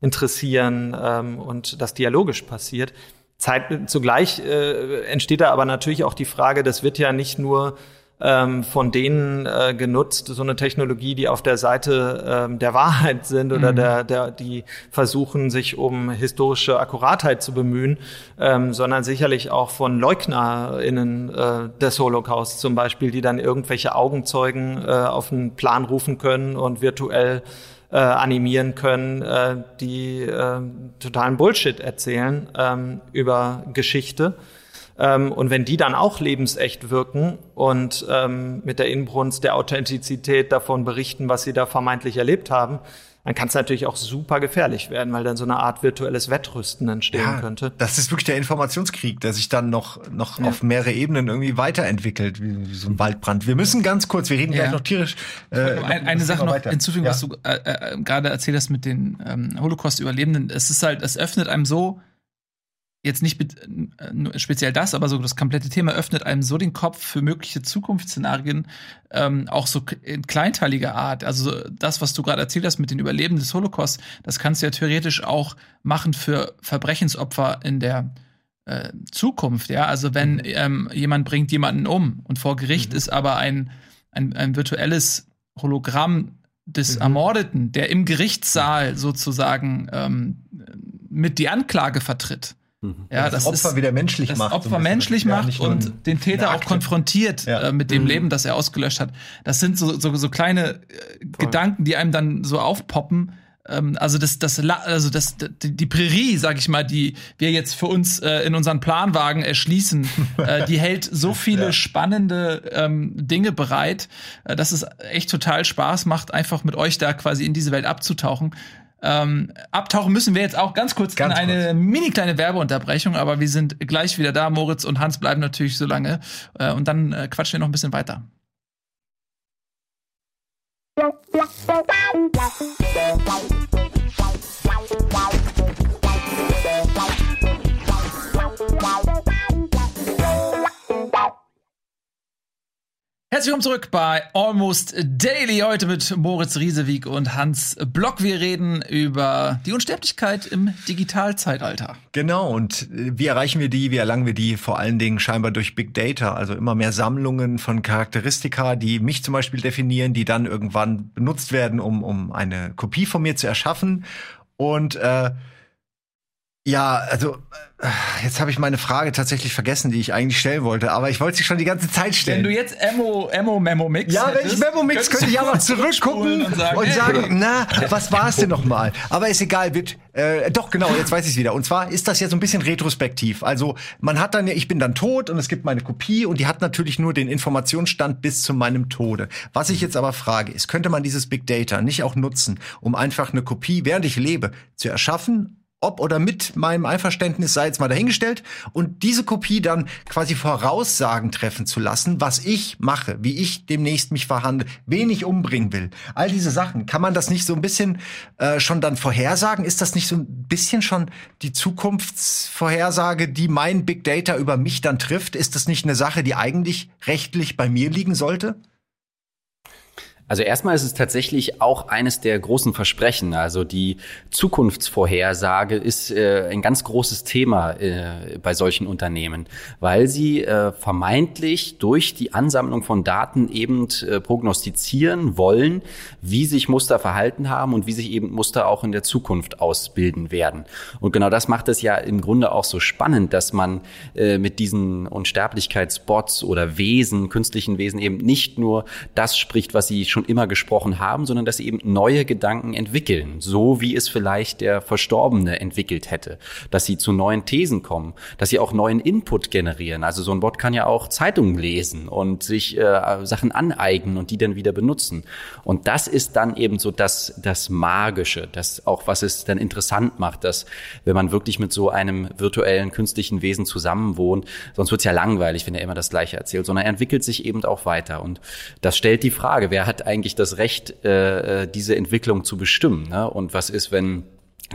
Speaker 3: interessieren ähm, und das dialogisch passiert. Zeit, zugleich äh, entsteht da aber natürlich auch die Frage, das wird ja nicht nur ähm, von denen äh, genutzt, so eine Technologie, die auf der Seite ähm, der Wahrheit sind oder mhm. der, der, die versuchen, sich um historische Akkuratheit zu bemühen, ähm, sondern sicherlich auch von LeugnerInnen äh, des Holocaust zum Beispiel, die dann irgendwelche Augenzeugen äh, auf einen Plan rufen können und virtuell äh, animieren können, äh, die äh, totalen Bullshit erzählen ähm, über Geschichte. Ähm, und wenn die dann auch lebensecht wirken und ähm, mit der Inbrunst der Authentizität davon berichten, was sie da vermeintlich erlebt haben, dann kann es natürlich auch super gefährlich werden, weil dann so eine Art virtuelles Wettrüsten entstehen ja, könnte.
Speaker 4: Das ist wirklich der Informationskrieg, der sich dann noch, noch ja. auf mehrere Ebenen irgendwie weiterentwickelt, wie, wie, so ein Waldbrand. Wir müssen ganz kurz, wir reden ja. gleich noch tierisch.
Speaker 1: Äh, eine, eine Sache noch hinzufügen, was du äh, äh, gerade erzählt hast mit den ähm, Holocaust-Überlebenden. Es ist halt, es öffnet einem so jetzt nicht mit, äh, speziell das, aber so das komplette Thema öffnet einem so den Kopf für mögliche Zukunftsszenarien, ähm, auch so in kleinteiliger Art. Also das, was du gerade erzählt hast mit den Überlebenden des Holocaust, das kannst du ja theoretisch auch machen für Verbrechensopfer in der äh, Zukunft. Ja, also wenn mhm. ähm, jemand bringt jemanden um und vor Gericht mhm. ist aber ein, ein, ein virtuelles Hologramm des mhm. Ermordeten, der im Gerichtssaal sozusagen ähm, mit die Anklage vertritt
Speaker 4: Mhm. Ja, das, das Opfer ist, wieder menschlich
Speaker 1: das
Speaker 4: macht.
Speaker 1: Opfer menschlich macht ja, und den Täter auch konfrontiert ja. äh, mit dem mhm. Leben, das er ausgelöscht hat. Das sind so, so, so kleine äh, Gedanken, die einem dann so aufpoppen. Ähm, also das, das, also das, die, die Prärie, sag ich mal, die wir jetzt für uns äh, in unseren Planwagen erschließen, äh, die hält so viele ja. spannende ähm, Dinge bereit, äh, dass es echt total Spaß macht, einfach mit euch da quasi in diese Welt abzutauchen. Ähm, abtauchen müssen wir jetzt auch ganz kurz ganz in eine kurz. mini kleine Werbeunterbrechung, aber wir sind gleich wieder da. Moritz und Hans bleiben natürlich so lange äh, und dann äh, quatschen wir noch ein bisschen weiter. Herzlich willkommen zurück bei Almost Daily. Heute mit Moritz Riesewig und Hans Block. Wir reden über die Unsterblichkeit im Digitalzeitalter.
Speaker 4: Genau, und äh, wie erreichen wir die? Wie erlangen wir die? Vor allen Dingen scheinbar durch Big Data, also immer mehr Sammlungen von Charakteristika, die mich zum Beispiel definieren, die dann irgendwann benutzt werden, um, um eine Kopie von mir zu erschaffen. Und äh, ja, also äh, jetzt habe ich meine Frage tatsächlich vergessen, die ich eigentlich stellen wollte, aber ich wollte sie schon die ganze Zeit stellen.
Speaker 1: Wenn du jetzt Emo, Emo Memo Mix
Speaker 4: Ja, wenn ich Memo Mix könnte ich aber zurückgucken und sagen, und sagen na, was war es denn noch mal? Aber ist egal, wird äh, doch genau, jetzt weiß ich es wieder. Und zwar ist das ja so ein bisschen retrospektiv. Also, man hat dann ja, ich bin dann tot und es gibt meine Kopie und die hat natürlich nur den Informationsstand bis zu meinem Tode. Was ich jetzt aber frage, ist, könnte man dieses Big Data nicht auch nutzen, um einfach eine Kopie, während ich lebe, zu erschaffen ob oder mit meinem Einverständnis sei jetzt mal dahingestellt und diese Kopie dann quasi Voraussagen treffen zu lassen, was ich mache, wie ich demnächst mich verhandle, wen ich umbringen will. All diese Sachen. Kann man das nicht so ein bisschen äh, schon dann vorhersagen? Ist das nicht so ein bisschen schon die Zukunftsvorhersage, die mein Big Data über mich dann trifft? Ist das nicht eine Sache, die eigentlich rechtlich bei mir liegen sollte?
Speaker 2: Also erstmal ist es tatsächlich auch eines der großen Versprechen. Also die Zukunftsvorhersage ist äh, ein ganz großes Thema äh, bei solchen Unternehmen, weil sie äh, vermeintlich durch die Ansammlung von Daten eben äh, prognostizieren wollen, wie sich Muster verhalten haben und wie sich eben Muster auch in der Zukunft ausbilden werden. Und genau das macht es ja im Grunde auch so spannend, dass man äh, mit diesen Unsterblichkeitsbots oder Wesen, künstlichen Wesen eben nicht nur das spricht, was sie schon immer gesprochen haben, sondern dass sie eben neue Gedanken entwickeln, so wie es vielleicht der Verstorbene entwickelt hätte, dass sie zu neuen Thesen kommen, dass sie auch neuen Input generieren. Also so ein Bot kann ja auch Zeitungen lesen und sich äh, Sachen aneignen und die dann wieder benutzen. Und das ist dann eben so das, das Magische, das auch was es dann interessant macht, dass wenn man wirklich mit so einem virtuellen künstlichen Wesen zusammenwohnt, sonst wird's ja langweilig, wenn er immer das Gleiche erzählt, sondern er entwickelt sich eben auch weiter. Und das stellt die Frage, wer hat eigentlich das Recht, äh, äh, diese Entwicklung zu bestimmen? Ne? Und was ist, wenn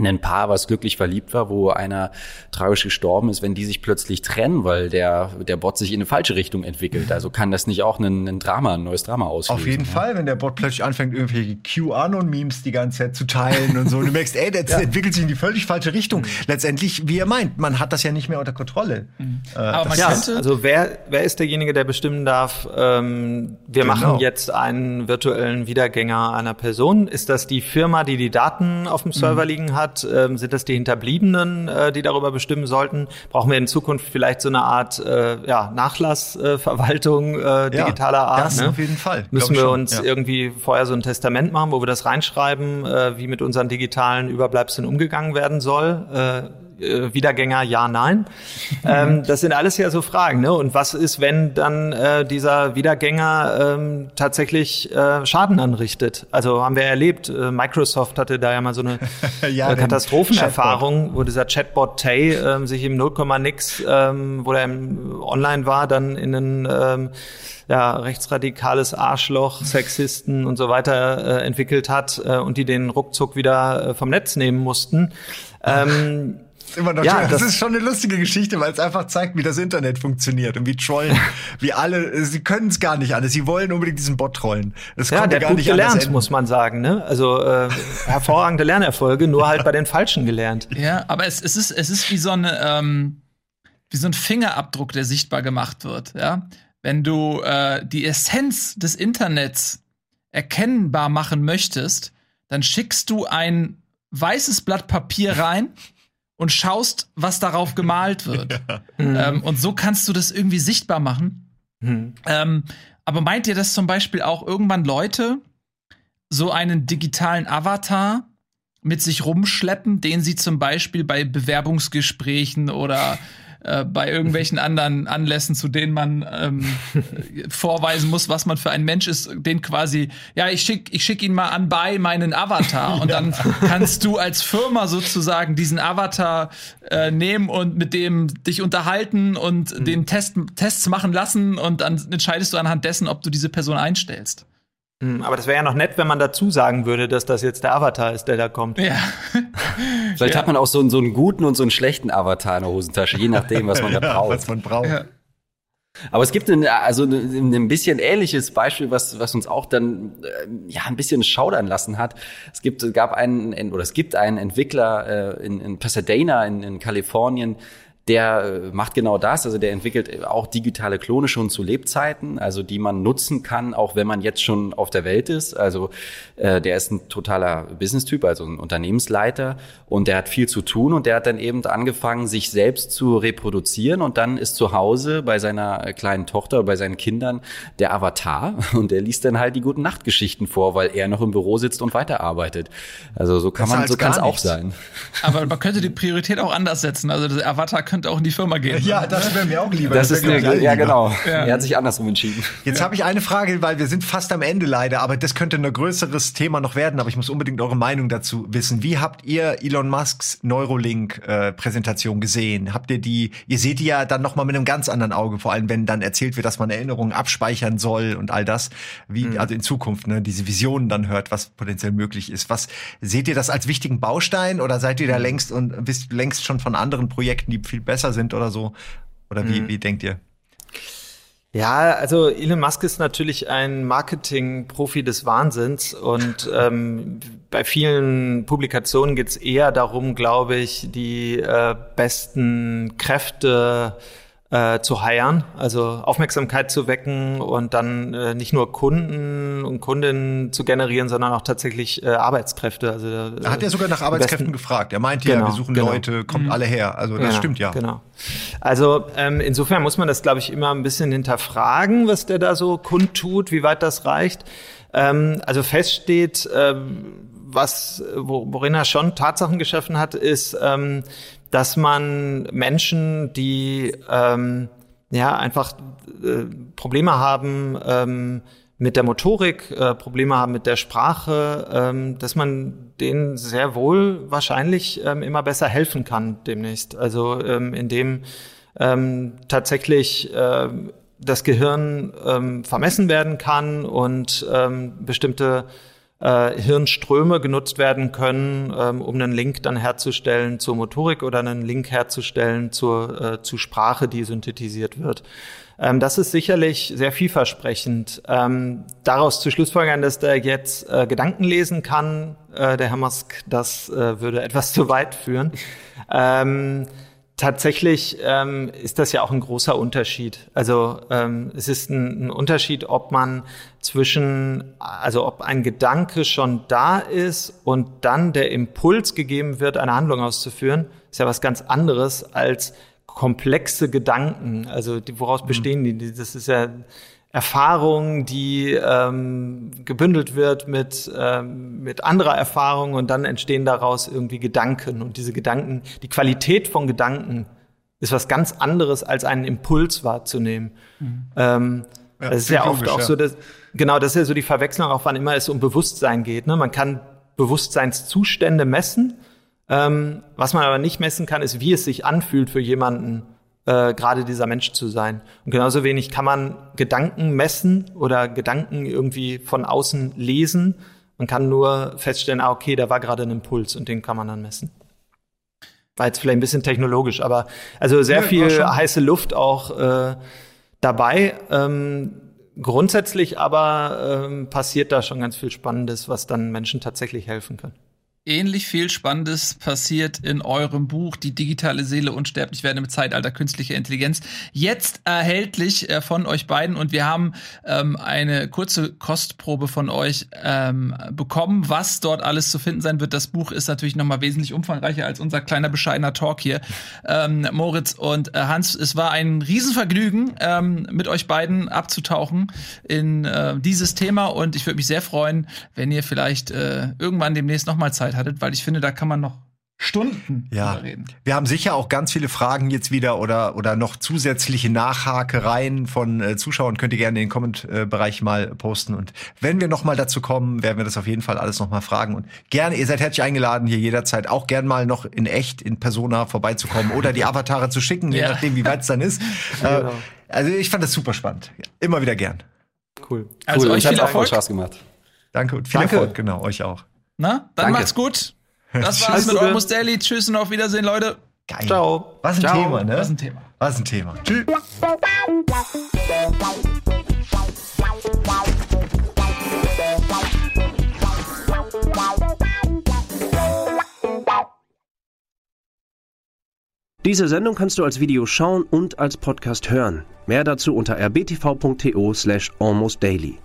Speaker 2: ein Paar, was glücklich verliebt war, wo einer tragisch gestorben ist, wenn die sich plötzlich trennen, weil der, der Bot sich in eine falsche Richtung entwickelt. Also kann das nicht auch ein, ein Drama, ein neues Drama auslösen?
Speaker 4: Auf jeden ja? Fall, wenn der Bot plötzlich anfängt, irgendwelche QAnon-Memes die ganze Zeit zu teilen und so. Du merkst, ey, der ja. entwickelt sich in die völlig falsche Richtung. Letztendlich, wie er meint, man hat das ja nicht mehr unter Kontrolle.
Speaker 3: Mhm. Äh, Aber man ja, also wer, wer ist derjenige, der bestimmen darf, ähm, wir genau. machen jetzt einen virtuellen Wiedergänger einer Person? Ist das die Firma, die die Daten auf dem Server mhm. liegen hat? Hat? Ähm, sind das die Hinterbliebenen, äh, die darüber bestimmen sollten? Brauchen wir in Zukunft vielleicht so eine Art äh, ja, Nachlassverwaltung äh, digitaler ja, Art?
Speaker 4: Das ne? auf jeden Fall.
Speaker 3: Müssen wir uns ja. irgendwie vorher so ein Testament machen, wo wir das reinschreiben, wie mit unseren digitalen Überbleibseln umgegangen werden soll? Äh, Wiedergänger, ja, nein. ähm, das sind alles ja so Fragen. Ne? Und was ist, wenn dann äh, dieser Wiedergänger ähm, tatsächlich äh, Schaden anrichtet? Also haben wir erlebt, äh, Microsoft hatte da ja mal so eine ja, äh, Katastrophenerfahrung, wo dieser Chatbot Tay äh, sich im 0, nix, ähm, wo er im, online war, dann in einen ähm, ja, rechtsradikales Arschloch, Sexisten und so weiter äh, entwickelt hat äh, und die den ruckzuck wieder äh, vom Netz nehmen mussten. Ähm,
Speaker 4: immer noch ja, das, das, ist schon eine lustige Geschichte, weil es einfach zeigt, wie das Internet funktioniert und wie trollen, wie alle, sie können es gar nicht alle, sie wollen unbedingt diesen Bot trollen.
Speaker 3: Das ja, der gar gut nicht gelernt, muss man sagen, ne? Also äh, hervorragende Lernerfolge, nur halt bei den Falschen gelernt.
Speaker 1: Ja, aber es, es ist es ist wie so eine ähm, wie so ein Fingerabdruck, der sichtbar gemacht wird, ja. Wenn du äh, die Essenz des Internets erkennbar machen möchtest, dann schickst du ein weißes Blatt Papier rein und schaust, was darauf gemalt wird. Ja. Ähm, und so kannst du das irgendwie sichtbar machen. Mhm. Ähm, aber meint ihr, dass zum Beispiel auch irgendwann Leute so einen digitalen Avatar mit sich rumschleppen, den sie zum Beispiel bei Bewerbungsgesprächen oder äh, bei irgendwelchen anderen Anlässen, zu denen man ähm, vorweisen muss, was man für ein Mensch ist, den quasi, ja, ich schick, ich schick ihn mal an bei meinen Avatar und ja. dann kannst du als Firma sozusagen diesen Avatar äh, nehmen und mit dem dich unterhalten und mhm. den Test, Tests machen lassen und dann entscheidest du anhand dessen, ob du diese Person einstellst.
Speaker 3: Hm, aber das wäre ja noch nett, wenn man dazu sagen würde, dass das jetzt der Avatar ist, der da kommt. Ja.
Speaker 2: Vielleicht ja. hat man auch so einen, so einen guten und so einen schlechten Avatar in der Hosentasche, je nachdem, was man da braucht.
Speaker 4: Was man braucht. Ja.
Speaker 2: Aber es gibt ein, also ein bisschen ähnliches Beispiel, was, was uns auch dann äh, ja ein bisschen schaudern lassen hat. Es gibt, gab einen oder es gibt einen Entwickler äh, in, in Pasadena in, in Kalifornien, der äh, macht genau das, also der entwickelt auch digitale Klone schon zu Lebzeiten, also die man nutzen kann, auch wenn man jetzt schon auf der Welt ist. Also äh, der ist ein totaler Business-Typ, also ein Unternehmensleiter und der hat viel zu tun und der hat dann eben angefangen, sich selbst zu reproduzieren und dann ist zu Hause bei seiner kleinen Tochter, bei seinen Kindern der Avatar und der liest dann halt die guten Nachtgeschichten vor, weil er noch im Büro sitzt und weiterarbeitet. Also so kann man, so kann es auch sein.
Speaker 1: Aber man könnte die Priorität auch anders setzen. Also der Avatar könnte könnte auch in die Firma gehen.
Speaker 4: Ja, das wäre mir auch lieber.
Speaker 2: Das, das ist eine, ja genau.
Speaker 1: Ja.
Speaker 2: Er hat sich andersrum entschieden.
Speaker 4: Jetzt habe ich eine Frage, weil wir sind fast am Ende leider, aber das könnte ein größeres Thema noch werden. Aber ich muss unbedingt eure Meinung dazu wissen. Wie habt ihr Elon Musks Neurolink-Präsentation äh, gesehen? Habt ihr die? Ihr seht die ja dann noch mal mit einem ganz anderen Auge, vor allem wenn dann erzählt wird, dass man Erinnerungen abspeichern soll und all das. Wie mhm. also in Zukunft ne, diese Visionen dann hört, was potenziell möglich ist. Was seht ihr das als wichtigen Baustein oder seid ihr da längst und wisst längst schon von anderen Projekten, die viel besser sind oder so? Oder wie, mhm. wie denkt ihr?
Speaker 3: Ja, also Elon Musk ist natürlich ein Marketing-Profi des Wahnsinns und ähm, bei vielen Publikationen geht es eher darum, glaube ich, die äh, besten Kräfte äh, zu heiern, also Aufmerksamkeit zu wecken und dann äh, nicht nur Kunden und Kundinnen zu generieren, sondern auch tatsächlich äh, Arbeitskräfte. Also
Speaker 4: äh, er hat ja sogar nach Arbeitskräften gefragt. Er meinte genau, ja, wir suchen genau. Leute, kommt mhm. alle her. Also das
Speaker 3: genau,
Speaker 4: stimmt ja.
Speaker 3: Genau. Also ähm, insofern muss man das, glaube ich, immer ein bisschen hinterfragen, was der da so kundtut, wie weit das reicht. Ähm, also fest steht, ähm, was, worin er schon Tatsachen geschaffen hat, ist, ähm, dass man Menschen, die ähm, ja einfach äh, Probleme haben ähm, mit der Motorik, äh, Probleme haben mit der Sprache, ähm, dass man denen sehr wohl wahrscheinlich ähm, immer besser helfen kann demnächst. Also ähm, indem ähm, tatsächlich äh, das Gehirn ähm, vermessen werden kann und ähm, bestimmte äh, Hirnströme genutzt werden können, ähm, um einen Link dann herzustellen zur Motorik oder einen Link herzustellen zur, äh, zu Sprache, die synthetisiert wird. Ähm, das ist sicherlich sehr vielversprechend. Ähm, daraus zu Schlussfolgern, dass der jetzt äh, Gedanken lesen kann, äh, der Herr Musk, das äh, würde etwas zu weit führen. Tatsächlich ähm, ist das ja auch ein großer Unterschied. Also ähm, es ist ein, ein, Unterschied, ob man zwischen, also ob ein Gedanke schon da ist und dann der Impuls gegeben wird, eine Handlung auszuführen, ist ja was ganz anderes als komplexe Gedanken. Also die, woraus mhm. bestehen die? Das ist ja Erfahrung, die ähm, gebündelt wird mit, ähm, mit anderer Erfahrung und dann entstehen daraus irgendwie Gedanken. Und diese Gedanken, die Qualität von Gedanken ist was ganz anderes, als einen Impuls wahrzunehmen. Mhm. Ähm, ja, das ist ja oft auch ja. so, dass, genau, das ist ja so die Verwechslung, auch wann immer es um Bewusstsein geht. Ne? Man kann Bewusstseinszustände messen. Ähm, was man aber nicht messen kann, ist, wie es sich anfühlt für jemanden, äh, gerade dieser Mensch zu sein. Und genauso wenig kann man Gedanken messen oder Gedanken irgendwie von außen lesen. Man kann nur feststellen, ah, okay, da war gerade ein Impuls und den kann man dann messen. War jetzt vielleicht ein bisschen technologisch, aber also sehr ja, viel heiße Luft auch äh, dabei. Ähm, grundsätzlich aber ähm, passiert da schon ganz viel Spannendes, was dann Menschen tatsächlich helfen kann
Speaker 1: ähnlich viel Spannendes passiert in eurem Buch Die digitale Seele unsterblich werden im Zeitalter künstlicher Intelligenz. Jetzt erhältlich äh, von euch beiden und wir haben ähm, eine kurze Kostprobe von euch ähm, bekommen, was dort alles zu finden sein wird. Das Buch ist natürlich noch mal wesentlich umfangreicher als unser kleiner bescheidener Talk hier. Ähm, Moritz und äh, Hans, es war ein Riesenvergnügen, ähm, mit euch beiden abzutauchen in äh, dieses Thema und ich würde mich sehr freuen, wenn ihr vielleicht äh, irgendwann demnächst noch mal Zeit hattet, weil ich finde, da kann man noch Stunden
Speaker 4: ja. reden. Wir haben sicher auch ganz viele Fragen jetzt wieder oder, oder noch zusätzliche Nachhakereien von äh, Zuschauern. Könnt ihr gerne in den Comment-Bereich mal posten. Und wenn wir noch mal dazu kommen, werden wir das auf jeden Fall alles noch mal fragen. Und gerne, ihr seid herzlich eingeladen, hier jederzeit auch gern mal noch in echt, in Persona vorbeizukommen oder die Avatare zu schicken, je nachdem, wie weit es dann ist. Äh, genau. also ich fand das super spannend. Immer wieder gern.
Speaker 2: Cool. Also cool. euch viel Erfolg. Spaß gemacht.
Speaker 4: Danke und viel Danke. Erfolg, genau, euch auch.
Speaker 1: Na, dann Danke. macht's gut. Das war's mit Almost Daily. Tschüss und auf Wiedersehen, Leute.
Speaker 4: Geil.
Speaker 3: Ciao.
Speaker 4: Was ein
Speaker 3: Ciao.
Speaker 4: Thema, ne?
Speaker 1: Was ein Thema.
Speaker 4: Was ein Thema. Tschüss.
Speaker 6: Diese Sendung kannst du als Video schauen und als Podcast hören. Mehr dazu unter rbtv.to slash almostdaily.